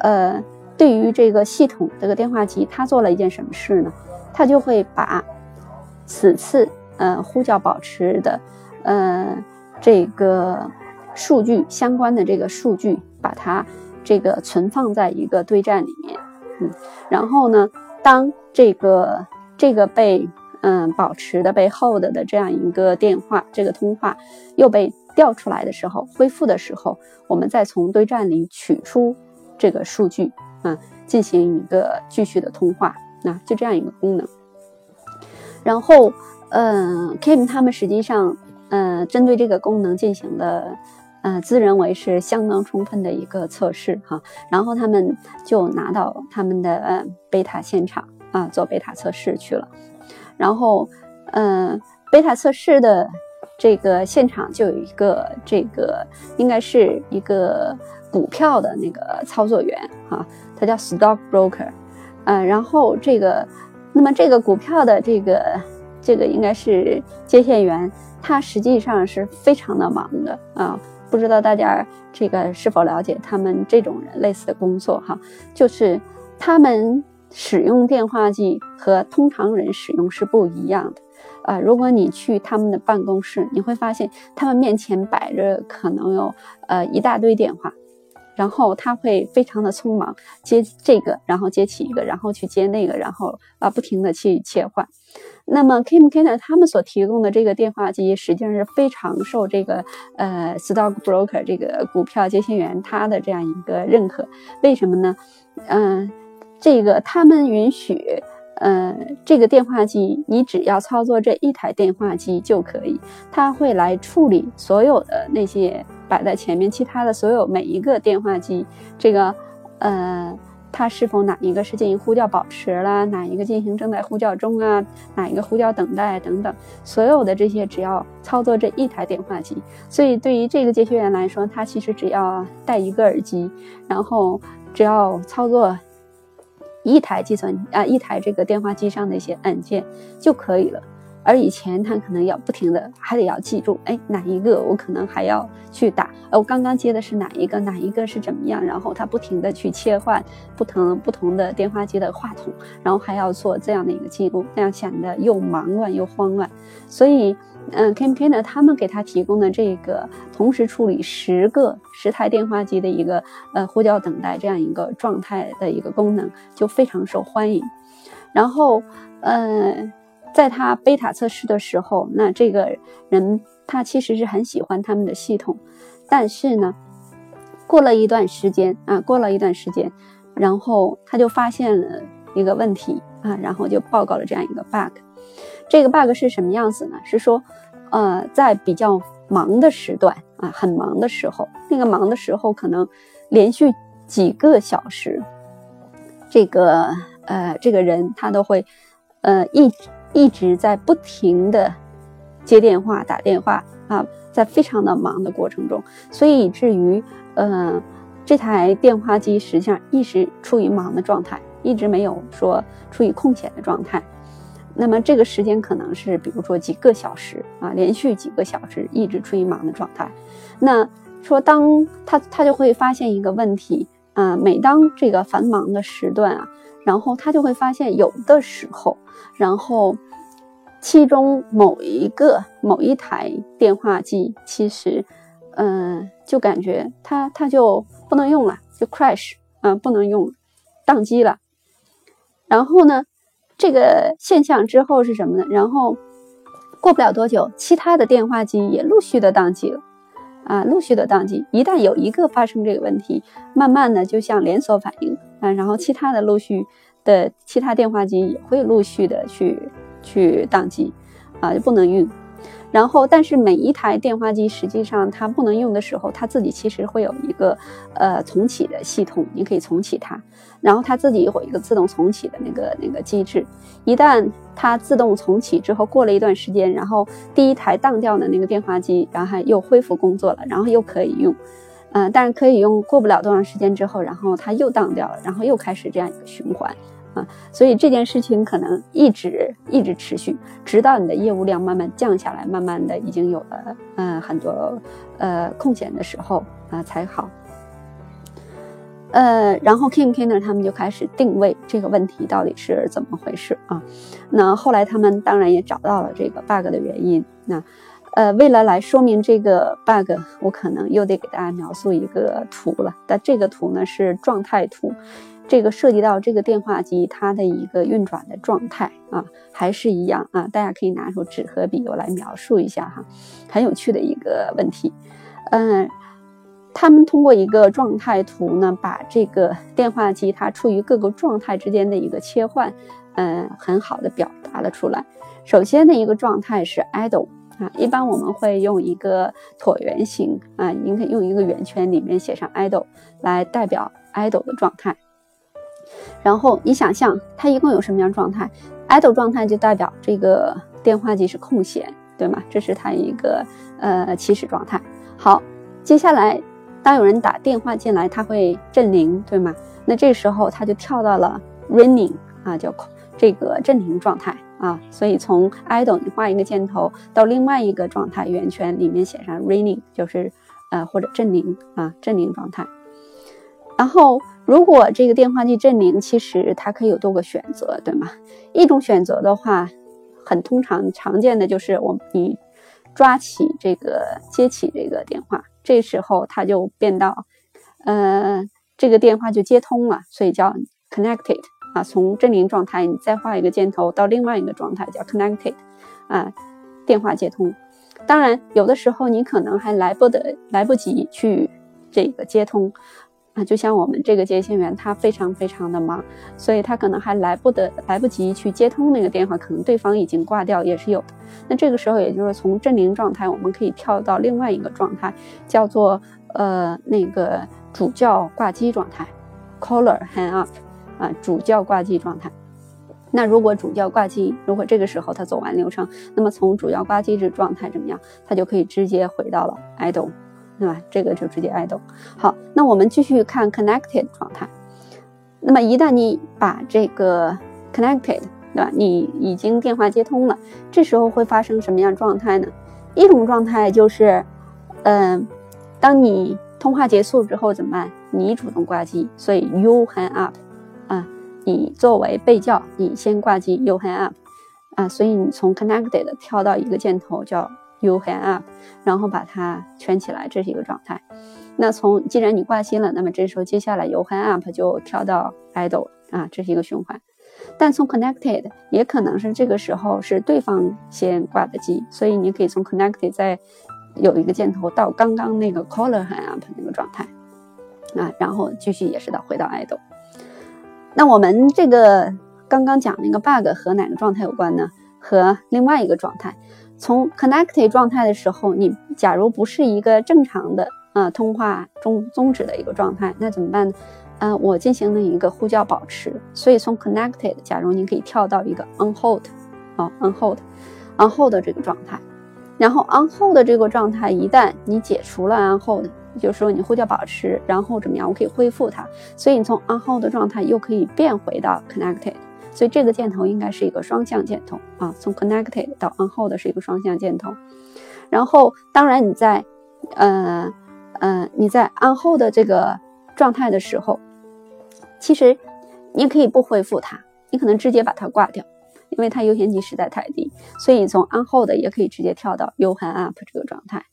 呃，对于这个系统这个电话机，它做了一件什么事呢？它就会把此次呃呼叫保持的呃这个数据相关的这个数据，把它这个存放在一个对站里面，嗯，然后呢，当这个这个被嗯，保持的被 hold 的这样一个电话，这个通话又被调出来的时候，恢复的时候，我们再从对站里取出这个数据啊，进行一个继续的通话，那就这样一个功能。然后，嗯，Kim 他们实际上，嗯，针对这个功能进行了，嗯，自认为是相当充分的一个测试哈。然后他们就拿到他们的呃贝塔现场啊，做贝塔测试去了。然后，嗯，贝塔测试的这个现场就有一个这个应该是一个股票的那个操作员哈，他叫 stock broker，嗯，然后这个，那么这个股票的这个这个应该是接线员，他实际上是非常的忙的啊，不知道大家这个是否了解他们这种人类似的工作哈，就是他们。使用电话机和通常人使用是不一样的，啊，如果你去他们的办公室，你会发现他们面前摆着可能有呃一大堆电话，然后他会非常的匆忙接这个，然后接起一个，然后去接那个，然后啊不停的去切换。那么 kimken 他们所提供的这个电话机实际上是非常受这个呃 stock broker 这个股票接线员他的这样一个认可，为什么呢？嗯。这个他们允许，呃，这个电话机你只要操作这一台电话机就可以，它会来处理所有的那些摆在前面其他的所有每一个电话机，这个，呃，它是否哪一个是进行呼叫保持啦，哪一个进行正在呼叫中啊，哪一个呼叫等待等等，所有的这些只要操作这一台电话机，所以对于这个接线员来说，他其实只要戴一个耳机，然后只要操作。一台计算啊，一台这个电话机上的一些按键就可以了。而以前他可能要不停的，还得要记住，哎，哪一个我可能还要去打，呃，我刚刚接的是哪一个，哪一个是怎么样，然后他不停的去切换不同不同的电话机的话筒，然后还要做这样的一个记录，那样显得又忙乱又慌乱。所以，嗯，Campaigner 他们给他提供的这个同时处理十个十台电话机的一个呃呼叫等待这样一个状态的一个功能，就非常受欢迎。然后，嗯。在他贝塔测试的时候，那这个人他其实是很喜欢他们的系统，但是呢，过了一段时间啊，过了一段时间，然后他就发现了一个问题啊，然后就报告了这样一个 bug。这个 bug 是什么样子呢？是说，呃，在比较忙的时段啊，很忙的时候，那个忙的时候可能连续几个小时，这个呃，这个人他都会呃一。一直在不停的接电话、打电话啊，在非常的忙的过程中，所以以至于，呃，这台电话机实际上一直处于忙的状态，一直没有说处于空闲的状态。那么这个时间可能是，比如说几个小时啊，连续几个小时一直处于忙的状态。那说当他他就会发现一个问题啊，每当这个繁忙的时段啊。然后他就会发现，有的时候，然后其中某一个某一台电话机，其实，嗯，就感觉它它就不能用了，就 crash，啊，不能用，宕机了。然后呢，这个现象之后是什么呢？然后过不了多久，其他的电话机也陆续的宕机了，啊，陆续的宕机。一旦有一个发生这个问题，慢慢的就像连锁反应。啊，然后其他的陆续的其他电话机也会陆续的去去宕机，啊，就不能用。然后，但是每一台电话机实际上它不能用的时候，它自己其实会有一个呃重启的系统，你可以重启它，然后它自己会有一个自动重启的那个那个机制。一旦它自动重启之后，过了一段时间，然后第一台宕掉的那个电话机，然后又恢复工作了，然后又可以用。嗯，但是可以用，过不了多长时间之后，然后它又当掉了，然后又开始这样一个循环，啊，所以这件事情可能一直一直持续，直到你的业务量慢慢降下来，慢慢的已经有了嗯很多呃空闲的时候啊才好。呃，然后 Kim Kiner 他们就开始定位这个问题到底是怎么回事啊？那后来他们当然也找到了这个 bug 的原因。那呃，为了来说明这个 bug，我可能又得给大家描述一个图了。但这个图呢是状态图。这个涉及到这个电话机它的一个运转的状态啊，还是一样啊，大家可以拿出纸和笔，我来描述一下哈，很有趣的一个问题。嗯，他们通过一个状态图呢，把这个电话机它处于各个状态之间的一个切换，嗯，很好的表达了出来。首先的一个状态是 idle 啊，一般我们会用一个椭圆形啊，您可以用一个圆圈里面写上 idle 来代表 idle 的状态。然后你想象它一共有什么样状态？idle 状态就代表这个电话机是空闲，对吗？这是它一个呃起始状态。好，接下来当有人打电话进来，它会振铃，对吗？那这时候它就跳到了 ringing 啊，叫这个振铃状态啊。所以从 idle 你画一个箭头到另外一个状态圆圈里面写上 ringing，就是呃或者振铃啊振铃状态。然后，如果这个电话机振铃，其实它可以有多个选择，对吗？一种选择的话，很通常常见的就是我你抓起这个接起这个电话，这时候它就变到，呃，这个电话就接通了，所以叫 connected 啊。从振铃状态，你再画一个箭头到另外一个状态叫 connected 啊，电话接通。当然，有的时候你可能还来不得来不及去这个接通。啊，就像我们这个接线员，他非常非常的忙，所以他可能还来不得来不及去接通那个电话，可能对方已经挂掉，也是有的。那这个时候，也就是从振铃状态，我们可以跳到另外一个状态，叫做呃那个主叫挂机状态，caller hang up，啊主叫挂机状态。那如果主叫挂机，如果这个时候他走完流程，那么从主教挂机这状态怎么样，他就可以直接回到了 idle。对吧？这个就直接 idle。好，那我们继续看 connected 状态。那么一旦你把这个 connected，对吧？你已经电话接通了，这时候会发生什么样状态呢？一种状态就是，嗯，当你通话结束之后怎么办？你主动挂机，所以 you hang up，啊，你作为被叫，你先挂机，you hang up，啊，所以你从 connected 跳到一个箭头叫。You hang up，然后把它圈起来，这是一个状态。那从既然你挂机了，那么这时候接下来 You hang up 就跳到 idle 啊，这是一个循环。但从 connected 也可能是这个时候是对方先挂的机，所以你可以从 connected 再有一个箭头到刚刚那个 caller hang up 那个状态啊，然后继续也是到回到 idle。那我们这个刚刚讲那个 bug 和哪个状态有关呢？和另外一个状态。从 connected 状态的时候，你假如不是一个正常的啊通话终终止的一个状态，那怎么办呢？啊，我进行了一个呼叫保持，所以从 connected，假如你可以跳到一个 on hold，啊 on hold，on hold 这个状态，然后 on hold 这个状态一旦你解除了 on hold，就是说你呼叫保持，然后怎么样，我可以恢复它，所以你从 on hold 的状态又可以变回到 connected。所以这个箭头应该是一个双向箭头啊，从 connected 到 on hold 是一个双向箭头。然后，当然你在，呃，呃，你在 on hold 的这个状态的时候，其实你可以不恢复它，你可能直接把它挂掉，因为它优先级实在太低。所以从 on hold 也可以直接跳到 UHUP 这个状态，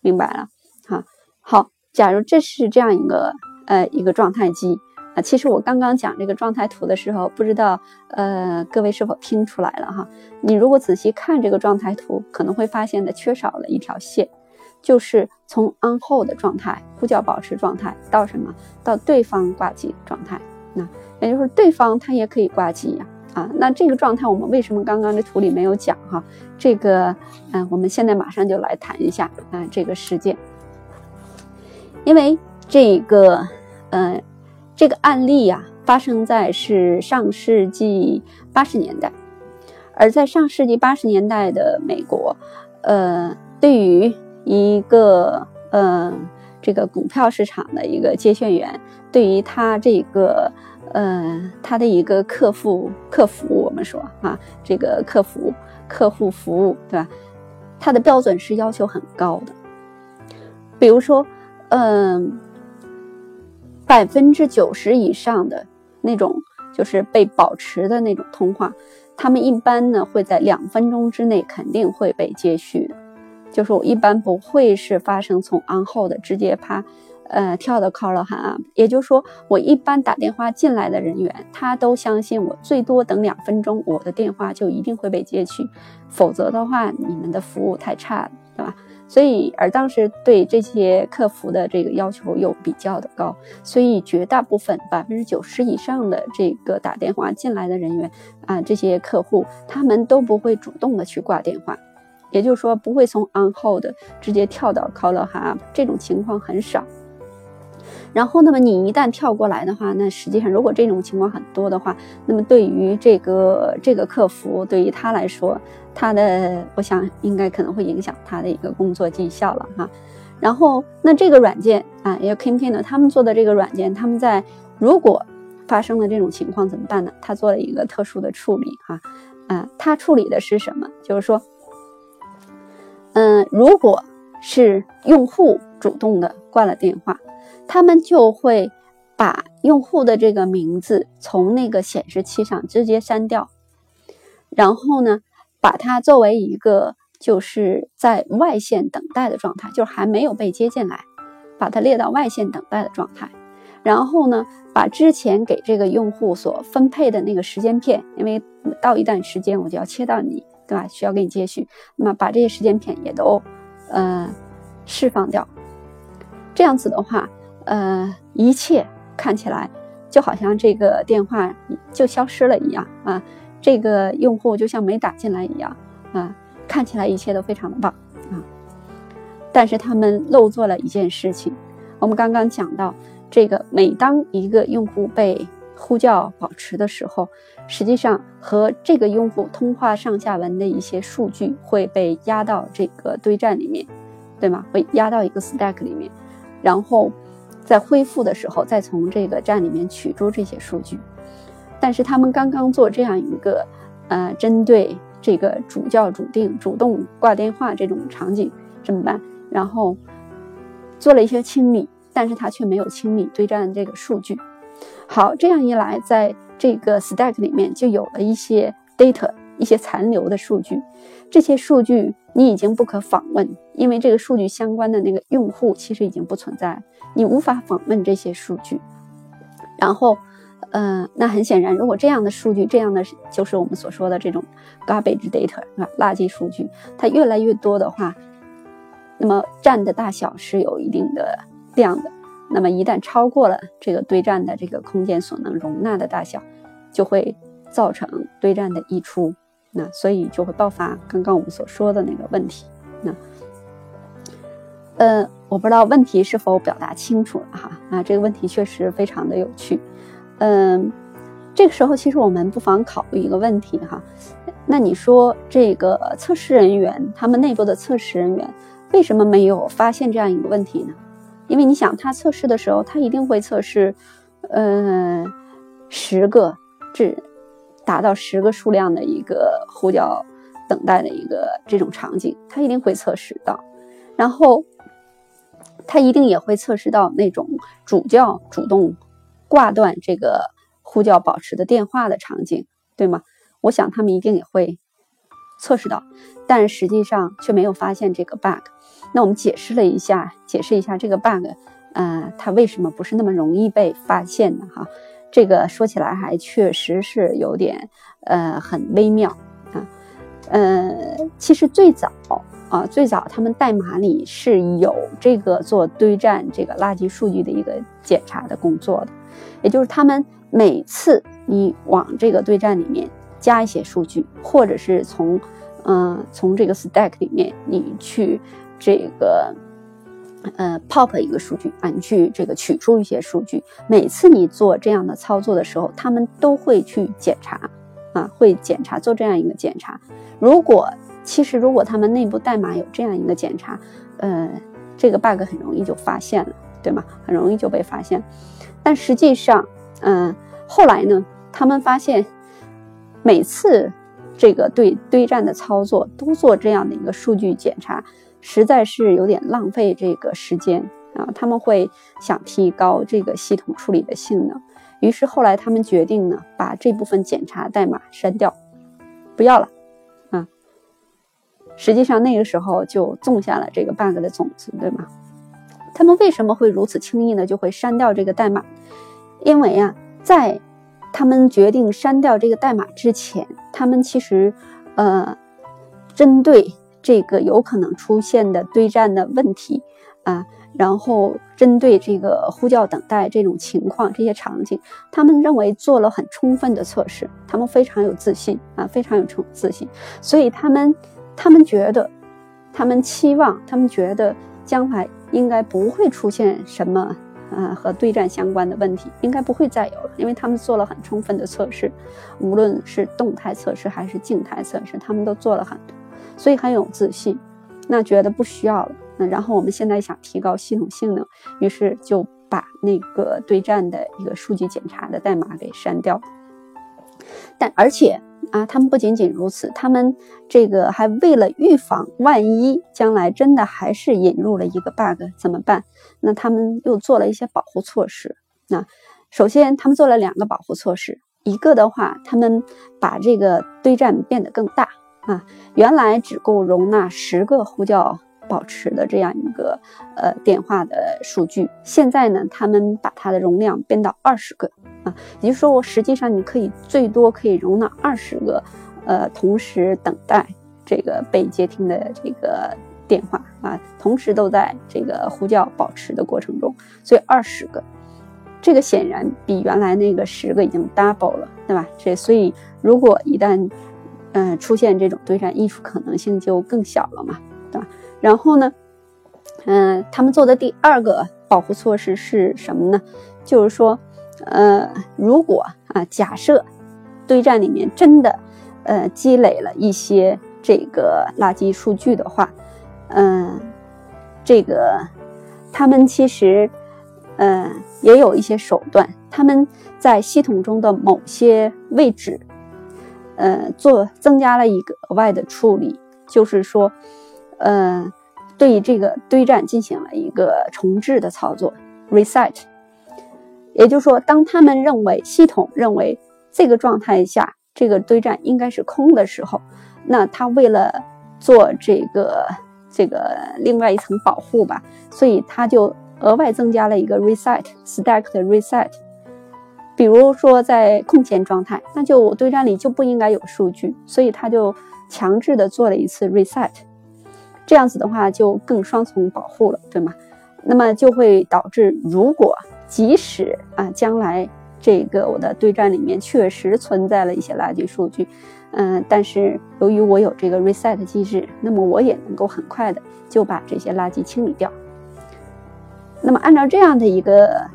明白了？哈，好，假如这是这样一个呃一个状态机。啊，其实我刚刚讲这个状态图的时候，不知道呃各位是否听出来了哈？你如果仔细看这个状态图，可能会发现的缺少了一条线，就是从 on hold 状态呼叫保持状态到什么？到对方挂机状态。那也就是对方他也可以挂机呀啊。那这个状态我们为什么刚刚这图里没有讲哈？这个嗯，我们现在马上就来谈一下啊这个事件，因为这个嗯。这个案例呀，发生在是上世纪八十年代，而在上世纪八十年代的美国，呃，对于一个呃这个股票市场的一个接线员，对于他这个呃，他的一个客户客服，我们说啊，这个客服客户服务，对吧？它的标准是要求很高的，比如说，嗯，百分之九十以上的那种就是被保持的那种通话，他们一般呢会在两分钟之内肯定会被接续，就是我一般不会是发生从 on hold 直接啪。呃，跳到 call 函啊，也就是说，我一般打电话进来的人员，他都相信我最多等两分钟，我的电话就一定会被接去，否则的话，你们的服务太差了，对吧？所以，而当时对这些客服的这个要求又比较的高，所以绝大部分百分之九十以上的这个打电话进来的人员啊，这些客户他们都不会主动的去挂电话，也就是说，不会从 on hold 直接跳到 call 函，这种情况很少。然后，那么你一旦跳过来的话，那实际上如果这种情况很多的话，那么对于这个这个客服，对于他来说，他的我想应该可能会影响他的一个工作绩效了哈。然后，那这个软件啊，也 k i m k i n 的他们做的这个软件，他们在如果发生了这种情况怎么办呢？他做了一个特殊的处理哈，啊，他处理的是什么？就是说，嗯，如果是用户主动的挂了电话。他们就会把用户的这个名字从那个显示器上直接删掉，然后呢，把它作为一个就是在外线等待的状态，就是还没有被接进来，把它列到外线等待的状态。然后呢，把之前给这个用户所分配的那个时间片，因为到一段时间我就要切到你，对吧？需要给你接续，那么把这些时间片也都呃释放掉。这样子的话。呃，一切看起来就好像这个电话就消失了一样啊，这个用户就像没打进来一样啊，看起来一切都非常的棒啊。但是他们漏做了一件事情，我们刚刚讲到，这个每当一个用户被呼叫保持的时候，实际上和这个用户通话上下文的一些数据会被压到这个堆栈里面，对吗？会压到一个 stack 里面，然后。在恢复的时候，再从这个站里面取出这些数据，但是他们刚刚做这样一个，呃，针对这个主叫主定主动挂电话这种场景怎么办？然后做了一些清理，但是他却没有清理对战这个数据。好，这样一来，在这个 stack 里面就有了一些 data，一些残留的数据，这些数据你已经不可访问，因为这个数据相关的那个用户其实已经不存在。你无法访问这些数据，然后，呃，那很显然，如果这样的数据，这样的就是我们所说的这种 garbage data 啊，垃圾数据，它越来越多的话，那么站的大小是有一定的量的，那么一旦超过了这个堆栈的这个空间所能容纳的大小，就会造成堆栈的溢出，那所以就会爆发刚刚我们所说的那个问题，那。呃，我不知道问题是否表达清楚了哈啊，这个问题确实非常的有趣。嗯，这个时候其实我们不妨考虑一个问题哈，那你说这个测试人员他们内部的测试人员为什么没有发现这样一个问题呢？因为你想他测试的时候，他一定会测试，呃，十个至达到十个数量的一个呼叫等待的一个这种场景，他一定会测试到，然后。他一定也会测试到那种主叫主动挂断这个呼叫保持的电话的场景，对吗？我想他们一定也会测试到，但实际上却没有发现这个 bug。那我们解释了一下，解释一下这个 bug，呃，它为什么不是那么容易被发现的哈？这个说起来还确实是有点呃很微妙啊。呃，其实最早。啊，最早他们代码里是有这个做堆栈这个垃圾数据的一个检查的工作的，也就是他们每次你往这个对战里面加一些数据，或者是从，嗯，从这个 stack 里面你去这个，呃，pop 一个数据啊，你去这个取出一些数据，每次你做这样的操作的时候，他们都会去检查，啊，会检查做这样一个检查，如果。其实，如果他们内部代码有这样一个检查，呃，这个 bug 很容易就发现了，对吗？很容易就被发现。但实际上，嗯，后来呢，他们发现每次这个对堆栈的操作都做这样的一个数据检查，实在是有点浪费这个时间啊。他们会想提高这个系统处理的性能，于是后来他们决定呢，把这部分检查代码删掉，不要了啊。实际上那个时候就种下了这个 bug 的种子，对吗？他们为什么会如此轻易呢？就会删掉这个代码？因为啊，在他们决定删掉这个代码之前，他们其实，呃，针对这个有可能出现的堆栈的问题啊，然后针对这个呼叫等待这种情况、这些场景，他们认为做了很充分的测试，他们非常有自信啊，非常有充自信，所以他们他们觉得，他们期望，他们觉得将来。应该不会出现什么，呃，和对战相关的问题，应该不会再有了，因为他们做了很充分的测试，无论是动态测试还是静态测试，他们都做了很多，所以很有自信，那觉得不需要了。那然后我们现在想提高系统性能，于是就把那个对战的一个数据检查的代码给删掉，但而且。啊，他们不仅仅如此，他们这个还为了预防万一将来真的还是引入了一个 bug 怎么办？那他们又做了一些保护措施。那首先，他们做了两个保护措施，一个的话，他们把这个堆栈变得更大啊，原来只够容纳十个呼叫。保持的这样一个呃电话的数据，现在呢，他们把它的容量变到二十个啊，也就是说，我实际上你可以最多可以容纳二十个，呃，同时等待这个被接听的这个电话啊，同时都在这个呼叫保持的过程中，所以二十个，这个显然比原来那个十个已经 double 了，对吧？这所以如果一旦嗯出现这种对战艺术可能性就更小了嘛，对吧？然后呢，嗯，他们做的第二个保护措施是什么呢？就是说，呃，如果啊，假设对战里面真的呃积累了一些这个垃圾数据的话，嗯，这个他们其实嗯也有一些手段，他们在系统中的某些位置，呃，做增加了一个额外的处理，就是说。呃，对这个堆栈进行了一个重置的操作，reset。也就是说，当他们认为系统认为这个状态下这个堆栈应该是空的时候，那他为了做这个这个另外一层保护吧，所以他就额外增加了一个 reset stack 的 reset。比如说在空闲状态，那就堆栈里就不应该有数据，所以他就强制的做了一次 reset。这样子的话就更双重保护了，对吗？那么就会导致，如果即使啊将来这个我的对战里面确实存在了一些垃圾数据，嗯，但是由于我有这个 reset 机制，那么我也能够很快的就把这些垃圾清理掉。那么按照这样的一个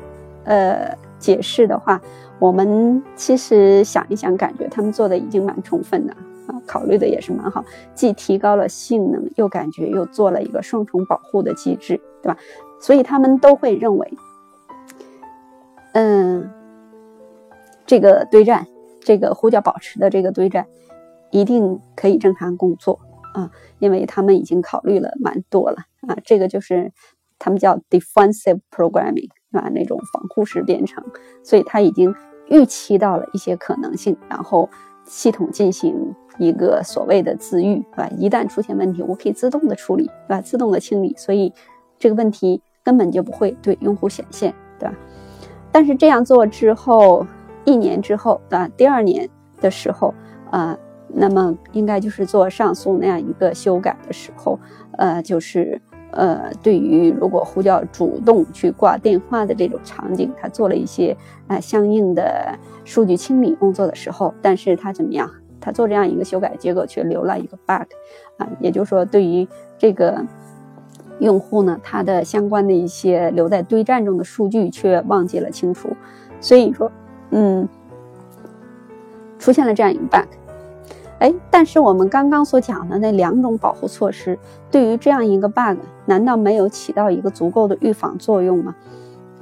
呃解释的话，我们其实想一想，感觉他们做的已经蛮充分的。啊，考虑的也是蛮好，既提高了性能，又感觉又做了一个双重保护的机制，对吧？所以他们都会认为，嗯，这个对战，这个呼叫保持的这个对战，一定可以正常工作啊，因为他们已经考虑了蛮多了啊，这个就是他们叫 defensive programming 啊，那种防护式编程，所以他已经预期到了一些可能性，然后系统进行。一个所谓的自愈，对吧？一旦出现问题，我可以自动的处理，对吧？自动的清理，所以这个问题根本就不会对用户显现，对吧？但是这样做之后，一年之后，啊？第二年的时候，啊，那么应该就是做上诉那样一个修改的时候，呃，就是呃，对于如果呼叫主动去挂电话的这种场景，他做了一些啊相应的数据清理工作的时候，但是他怎么样？他做这样一个修改，结果却留了一个 bug，啊，也就是说，对于这个用户呢，他的相关的一些留在堆栈中的数据却忘记了清除，所以说，嗯，出现了这样一个 bug。哎，但是我们刚刚所讲的那两种保护措施，对于这样一个 bug，难道没有起到一个足够的预防作用吗？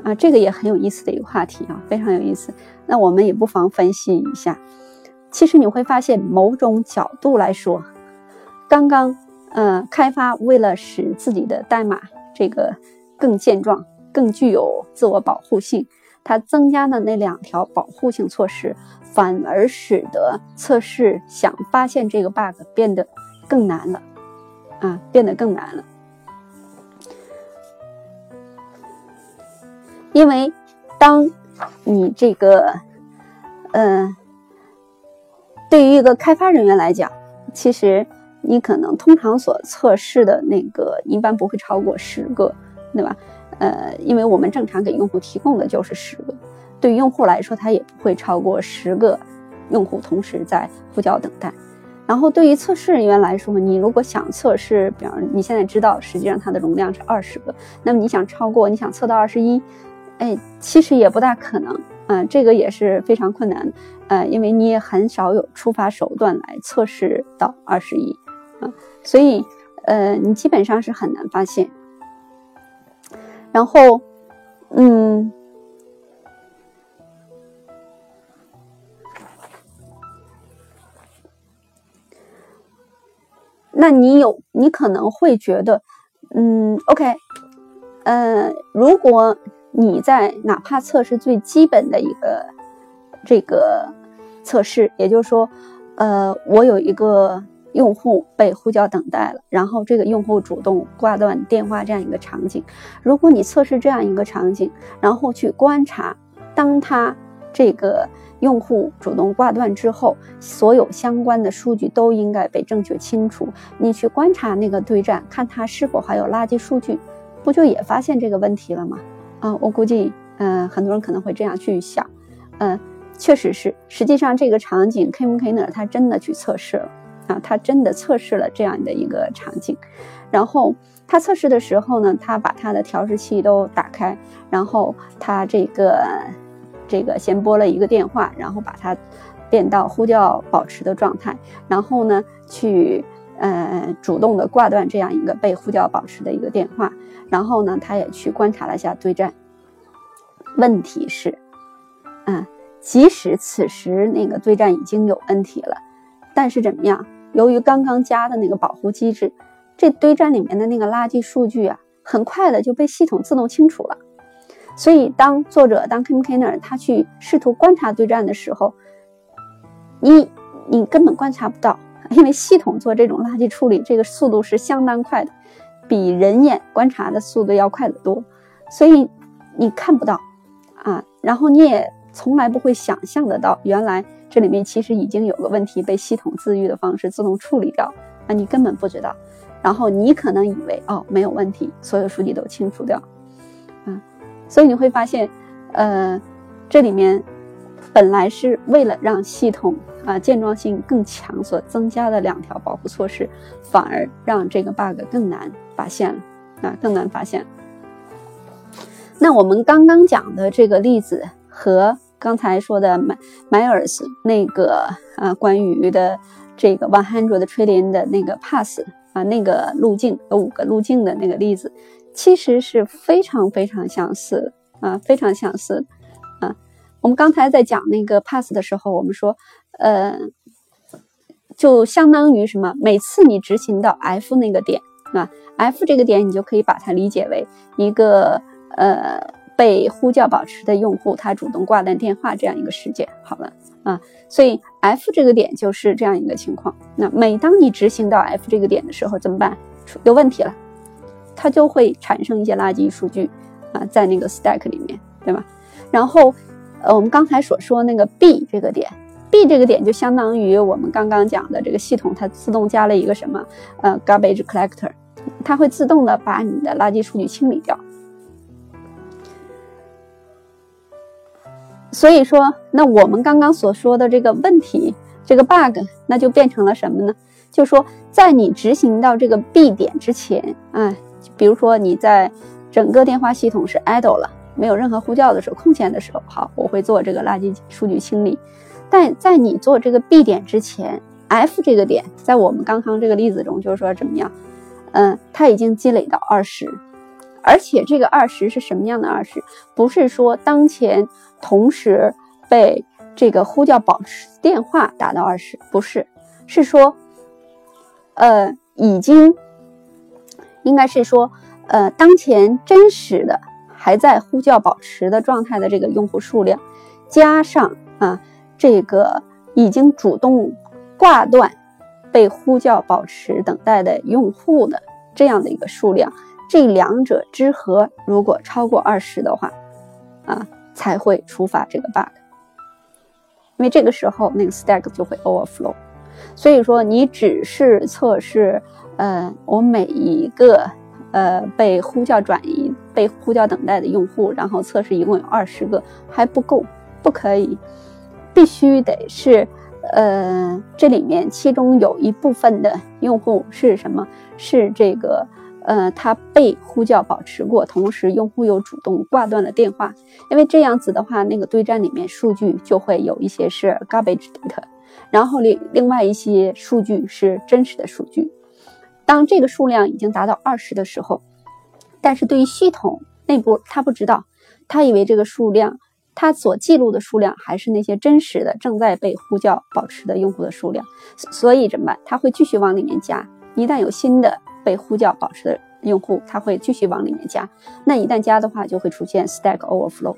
啊，这个也很有意思的一个话题啊，非常有意思。那我们也不妨分析一下。其实你会发现，某种角度来说，刚刚呃开发为了使自己的代码这个更健壮、更具有自我保护性，它增加的那两条保护性措施，反而使得测试想发现这个 bug 变得更难了啊，变得更难了。因为，当你这个，嗯，对于一个开发人员来讲，其实你可能通常所测试的那个一般不会超过十个，对吧？呃，因为我们正常给用户提供的就是十个，对于用户来说，他也不会超过十个用户同时在呼叫等待。然后，对于测试人员来说，你如果想测试，比方你现在知道实际上它的容量是二十个，那么你想超过，你想测到二十一。哎，其实也不大可能啊，这个也是非常困难，呃，因为你也很少有触发手段来测试到二十一啊，所以呃，你基本上是很难发现。然后，嗯，那你有，你可能会觉得，嗯，OK，呃，如果。你在哪怕测试最基本的一个这个测试，也就是说，呃，我有一个用户被呼叫等待了，然后这个用户主动挂断电话这样一个场景，如果你测试这样一个场景，然后去观察，当他这个用户主动挂断之后，所有相关的数据都应该被正确清除。你去观察那个对战，看他是否还有垃圾数据，不就也发现这个问题了吗？啊，我估计，嗯，很多人可能会这样去想，嗯，确实是，实际上这个场景，Kim Kiner 他真的去测试了，啊，他真的测试了这样的一个场景，然后他测试的时候呢，他把他的调试器都打开，然后他这个这个先拨了一个电话，然后把它变到呼叫保持的状态，然后呢去。呃，主动的挂断这样一个被呼叫保持的一个电话，然后呢，他也去观察了一下对战。问题是，嗯，即使此时那个对战已经有问题了，但是怎么样？由于刚刚加的那个保护机制，这对战里面的那个垃圾数据啊，很快的就被系统自动清除了。所以，当作者当 Kim Kiner 他去试图观察对战的时候，你你根本观察不到。因为系统做这种垃圾处理，这个速度是相当快的，比人眼观察的速度要快得多，所以你看不到啊，然后你也从来不会想象得到，原来这里面其实已经有个问题被系统自愈的方式自动处理掉啊，你根本不知道，然后你可能以为哦没有问题，所有数据都清除掉，嗯，所以你会发现，呃，这里面本来是为了让系统。啊，健壮性更强所增加的两条保护措施，反而让这个 bug 更难发现了啊，更难发现。那我们刚刚讲的这个例子和刚才说的 Myers 那个啊，关于的这个 one hundred trillion 的那个 pass 啊，那个路径有五个路径的那个例子，其实是非常非常相似啊，非常相似啊。我们刚才在讲那个 pass 的时候，我们说。呃，就相当于什么？每次你执行到 F 那个点啊，F 这个点，你就可以把它理解为一个呃被呼叫保持的用户，他主动挂断电话这样一个事件。好了啊，所以 F 这个点就是这样一个情况。那每当你执行到 F 这个点的时候，怎么办？出有问题了，它就会产生一些垃圾数据啊，在那个 stack 里面，对吧？然后呃，我们刚才所说那个 B 这个点。B 这个点就相当于我们刚刚讲的这个系统，它自动加了一个什么？呃，garbage collector，它会自动的把你的垃圾数据清理掉。所以说，那我们刚刚所说的这个问题，这个 bug，那就变成了什么呢？就说在你执行到这个 B 点之前，啊，比如说你在整个电话系统是 idle 了，没有任何呼叫的时候，空闲的时候，好，我会做这个垃圾数据清理。但在你做这个 B 点之前，F 这个点在我们刚刚这个例子中就是说怎么样？嗯，它已经积累到二十，而且这个二十是什么样的二十？不是说当前同时被这个呼叫保持电话打到二十，不是，是说，呃，已经应该是说，呃，当前真实的还在呼叫保持的状态的这个用户数量，加上啊这个已经主动挂断被呼叫保持等待的用户的这样的一个数量。这两者之和如果超过二十的话，啊，才会触发这个 bug。因为这个时候那个 stack 就会 overflow。所以说，你只是测试，呃，我每一个呃被呼叫转移、被呼叫等待的用户，然后测试一共有二十个还不够，不可以，必须得是，呃，这里面其中有一部分的用户是什么？是这个。呃，他被呼叫保持过，同时用户又主动挂断了电话，因为这样子的话，那个对战里面数据就会有一些是 garbage data，然后另另外一些数据是真实的数据。当这个数量已经达到二十的时候，但是对于系统内部他不知道，他以为这个数量，他所记录的数量还是那些真实的正在被呼叫保持的用户的数量，所以怎么办？他会继续往里面加，一旦有新的。被呼叫保持的用户，他会继续往里面加。那一旦加的话，就会出现 stack overflow。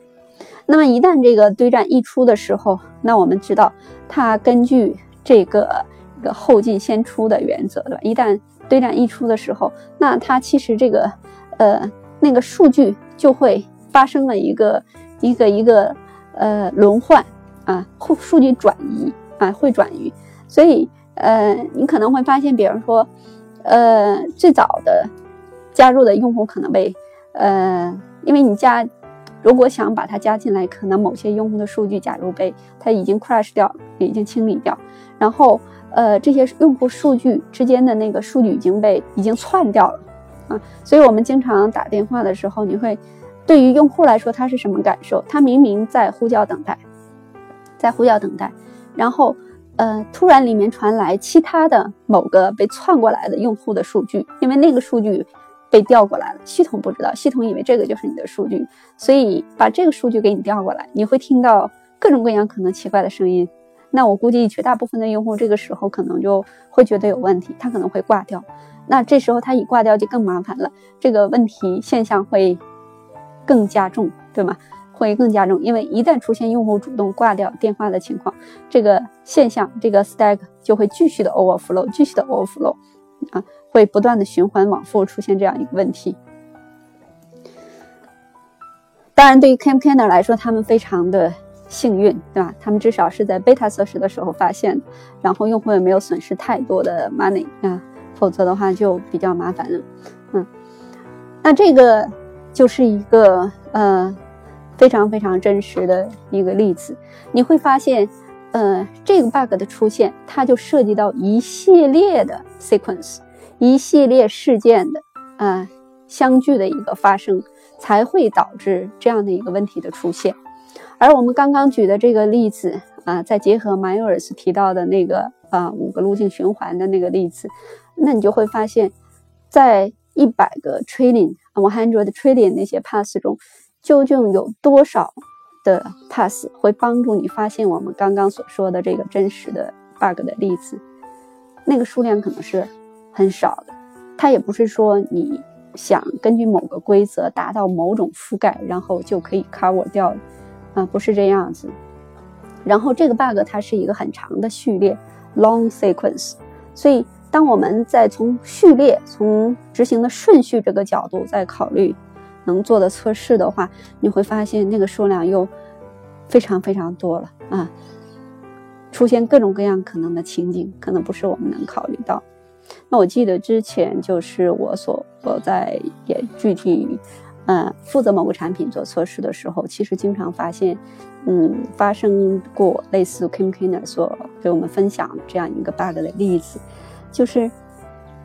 那么一旦这个堆栈溢出的时候，那我们知道，它根据这个一个后进先出的原则，对吧？一旦堆栈溢出的时候，那它其实这个呃那个数据就会发生了一个一个一个呃轮换啊，后数据转移啊，会转移。所以呃，你可能会发现，比如说。呃，最早的加入的用户可能被呃，因为你加，如果想把它加进来，可能某些用户的数据，假如被它已经 crash 掉，已经清理掉，然后呃，这些用户数据之间的那个数据已经被已经窜掉了啊，所以我们经常打电话的时候，你会对于用户来说他是什么感受？他明明在呼叫等待，在呼叫等待，然后。呃，突然里面传来其他的某个被窜过来的用户的数据，因为那个数据被调过来了，系统不知道，系统以为这个就是你的数据，所以把这个数据给你调过来，你会听到各种各样可能奇怪的声音。那我估计绝大部分的用户这个时候可能就会觉得有问题，他可能会挂掉。那这时候他一挂掉就更麻烦了，这个问题现象会更加重，对吗？会更加重，因为一旦出现用户主动挂掉电话的情况，这个现象，这个 stack 就会继续的 overflow，继续的 overflow，啊，会不断的循环往复出现这样一个问题。当然，对于 campaigner 来说，他们非常的幸运，对吧？他们至少是在 beta 测试的时候发现，然后用户也没有损失太多的 money 啊，否则的话就比较麻烦了。嗯，那这个就是一个呃。非常非常真实的一个例子，你会发现，呃，这个 bug 的出现，它就涉及到一系列的 sequence，一系列事件的啊相聚的一个发生，才会导致这样的一个问题的出现。而我们刚刚举的这个例子啊，再结合 Myers 提到的那个啊五个路径循环的那个例子，那你就会发现，在一百个 trillion，one hundred trillion 那些 pass 中。究竟有多少的 pass 会帮助你发现我们刚刚所说的这个真实的 bug 的例子？那个数量可能是很少的。它也不是说你想根据某个规则达到某种覆盖，然后就可以 cover 掉啊，不是这样子。然后这个 bug 它是一个很长的序列 （long sequence），所以当我们在从序列、从执行的顺序这个角度在考虑。能做的测试的话，你会发现那个数量又非常非常多了啊！出现各种各样可能的情景，可能不是我们能考虑到。那我记得之前就是我所我在也具体嗯负责某个产品做测试的时候，其实经常发现嗯发生过类似 Kim Kiner 所给我们分享这样一个 bug 的例子，就是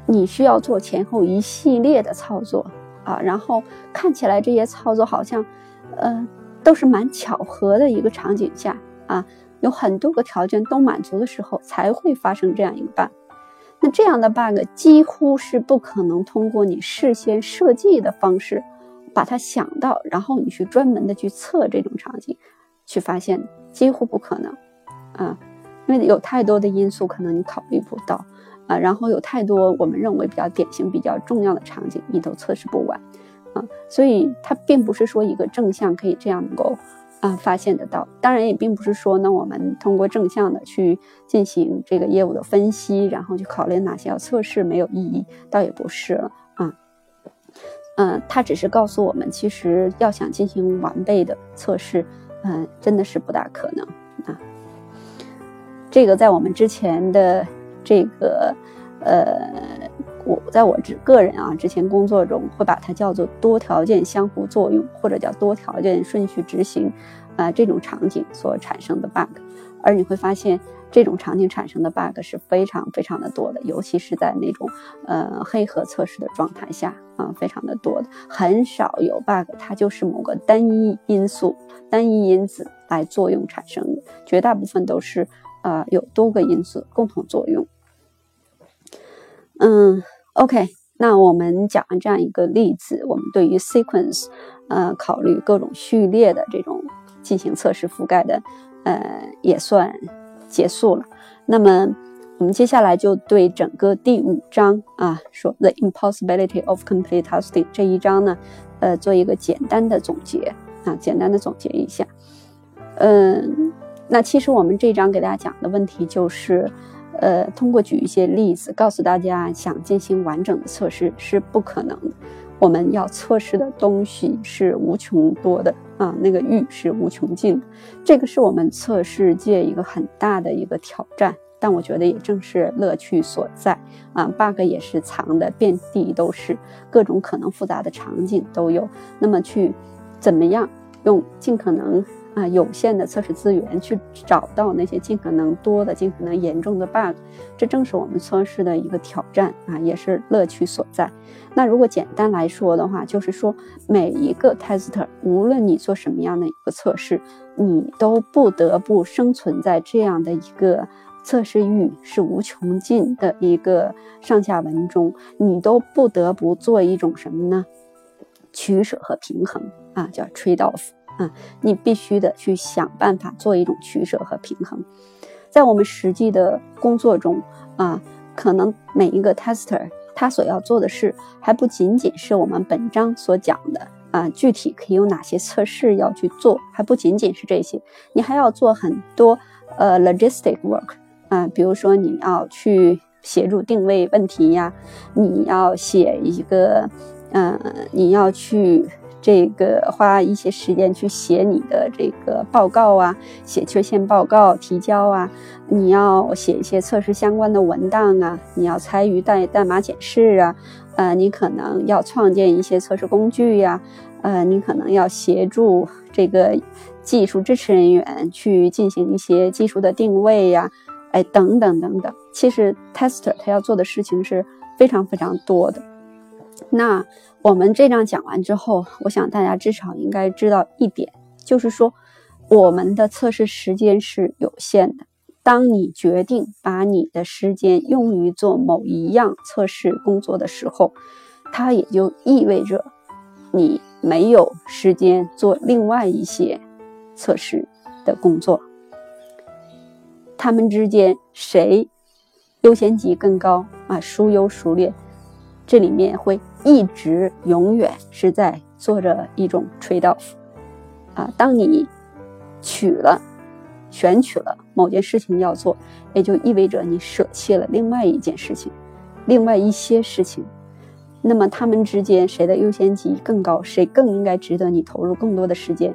你需要做前后一系列的操作。啊，然后看起来这些操作好像，呃，都是蛮巧合的一个场景下啊，有很多个条件都满足的时候才会发生这样一个 bug。那这样的 bug 几乎是不可能通过你事先设计的方式把它想到，然后你去专门的去测这种场景，去发现几乎不可能啊，因为有太多的因素可能你考虑不到然后有太多我们认为比较典型、比较重要的场景你都测试不完啊，所以它并不是说一个正向可以这样能够啊发现得到。当然也并不是说呢，我们通过正向的去进行这个业务的分析，然后去考虑哪些要测试没有意义，倒也不是了。嗯，它只是告诉我们，其实要想进行完备的测试，嗯，真的是不大可能啊。这个在我们之前的这个，呃，我在我之个人啊之前工作中会把它叫做多条件相互作用，或者叫多条件顺序执行，啊，这种场景所产生的 bug，而你会发现。这种场景产生的 bug 是非常非常的多的，尤其是在那种呃黑盒测试的状态下啊，非常的多的，很少有 bug，它就是某个单一因素、单一因子来作用产生的，绝大部分都是啊有多个因素共同作用。嗯，OK，那我们讲完这样一个例子，我们对于 sequence 呃考虑各种序列的这种进行测试覆盖的呃也算。结束了，那么我们接下来就对整个第五章啊，说 the impossibility of complete testing 这一章呢，呃，做一个简单的总结啊，简单的总结一下。嗯，那其实我们这章给大家讲的问题就是，呃，通过举一些例子，告诉大家想进行完整的测试是不可能的。我们要测试的东西是无穷多的啊，那个域是无穷尽的，这个是我们测试界一个很大的一个挑战。但我觉得也正是乐趣所在啊，bug 也是藏的遍地都是，各种可能复杂的场景都有。那么去怎么样用尽可能。啊，有限的测试资源去找到那些尽可能多的、尽可能严重的 bug，这正是我们测试的一个挑战啊，也是乐趣所在。那如果简单来说的话，就是说每一个 tester，无论你做什么样的一个测试，你都不得不生存在这样的一个测试域是无穷尽的一个上下文中，你都不得不做一种什么呢？取舍和平衡啊，叫 trade off。啊，你必须的去想办法做一种取舍和平衡，在我们实际的工作中啊，可能每一个 tester 他所要做的事还不仅仅是我们本章所讲的啊，具体可以有哪些测试要去做，还不仅仅是这些，你还要做很多呃 logistic work 啊，比如说你要去协助定位问题呀，你要写一个，嗯，你要去。这个花一些时间去写你的这个报告啊，写缺陷报告提交啊，你要写一些测试相关的文档啊，你要参与代代码检视啊，呃，你可能要创建一些测试工具呀，呃，你可能要协助这个技术支持人员去进行一些技术的定位呀，哎，等等等等。其实 tester 他要做的事情是非常非常多的。那我们这章讲完之后，我想大家至少应该知道一点，就是说我们的测试时间是有限的。当你决定把你的时间用于做某一样测试工作的时候，它也就意味着你没有时间做另外一些测试的工作。他们之间谁优先级更高啊？孰优孰劣？这里面会一直永远是在做着一种 trade off，啊，当你取了、选取了某件事情要做，也就意味着你舍弃了另外一件事情、另外一些事情。那么他们之间谁的优先级更高，谁更应该值得你投入更多的时间？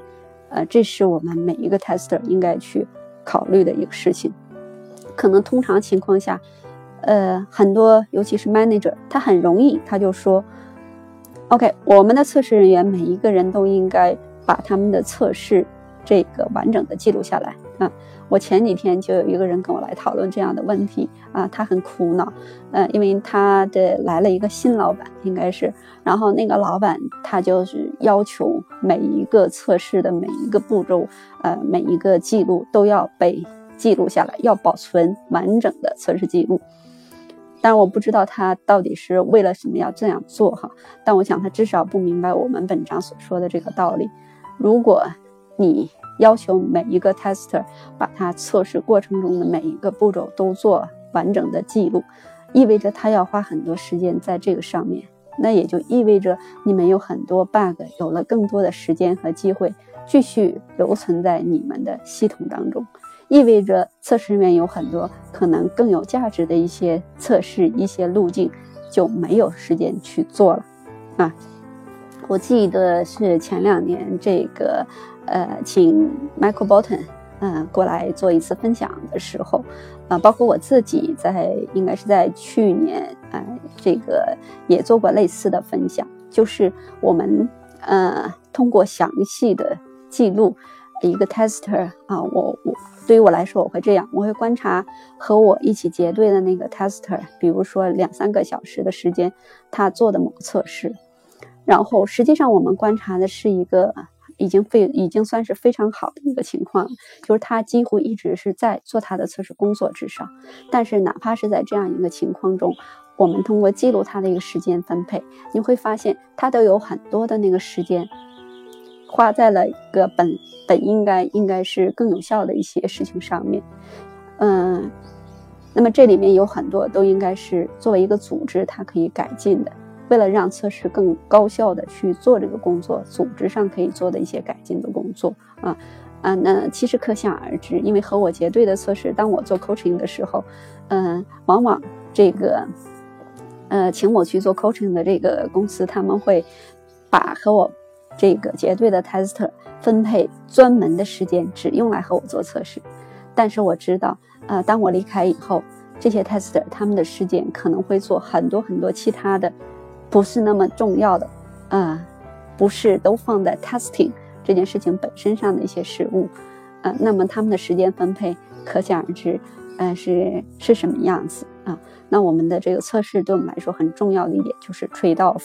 呃，这是我们每一个 tester 应该去考虑的一个事情。可能通常情况下。呃，很多尤其是 manager，他很容易他就说，OK，我们的测试人员每一个人都应该把他们的测试这个完整的记录下来啊。我前几天就有一个人跟我来讨论这样的问题啊，他很苦恼，呃，因为他的来了一个新老板，应该是，然后那个老板他就是要求每一个测试的每一个步骤，呃，每一个记录都要被记录下来，要保存完整的测试记录。但我不知道他到底是为了什么要这样做哈。但我想他至少不明白我们本章所说的这个道理。如果你要求每一个 tester 把他测试过程中的每一个步骤都做完整的记录，意味着他要花很多时间在这个上面。那也就意味着你们有很多 bug，有了更多的时间和机会继续留存在你们的系统当中，意味着测试人员有很多可能更有价值的一些测试一些路径就没有时间去做了啊。我记得是前两年这个呃，请 Michael Bolton 嗯过来做一次分享的时候。啊，包括我自己在，应该是在去年，呃，这个也做过类似的分享，就是我们，呃，通过详细的记录一个 tester 啊，我我对于我来说，我会这样，我会观察和我一起结对的那个 tester，比如说两三个小时的时间，他做的某个测试，然后实际上我们观察的是一个。已经非已经算是非常好的一个情况，就是他几乎一直是在做他的测试工作之上。但是哪怕是在这样一个情况中，我们通过记录他的一个时间分配，你会发现他都有很多的那个时间花在了一个本本应该应该是更有效的一些事情上面。嗯，那么这里面有很多都应该是作为一个组织，它可以改进的。为了让测试更高效的去做这个工作，组织上可以做的一些改进的工作啊啊，那其实可想而知，因为和我结对的测试，当我做 coaching 的时候，嗯，往往这个呃，请我去做 coaching 的这个公司，他们会把和我这个结对的 tester 分配专门的时间，只用来和我做测试。但是我知道，呃，当我离开以后，这些 tester 他们的时间可能会做很多很多其他的。不是那么重要的，啊，不是都放在 testing 这件事情本身上的一些事物，呃，那么他们的时间分配可想而知，呃，是是什么样子啊？那我们的这个测试对我们来说很重要的一点就是 trade off，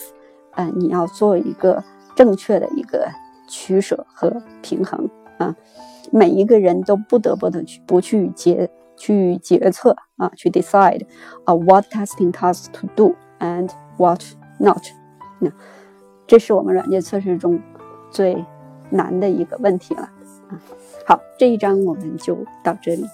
呃，你要做一个正确的一个取舍和平衡啊，每一个人都不得不的去不去决去决策啊，去 decide 啊 what testing tasks to do and what Not，那这是我们软件测试中最难的一个问题了啊。好，这一章我们就到这里。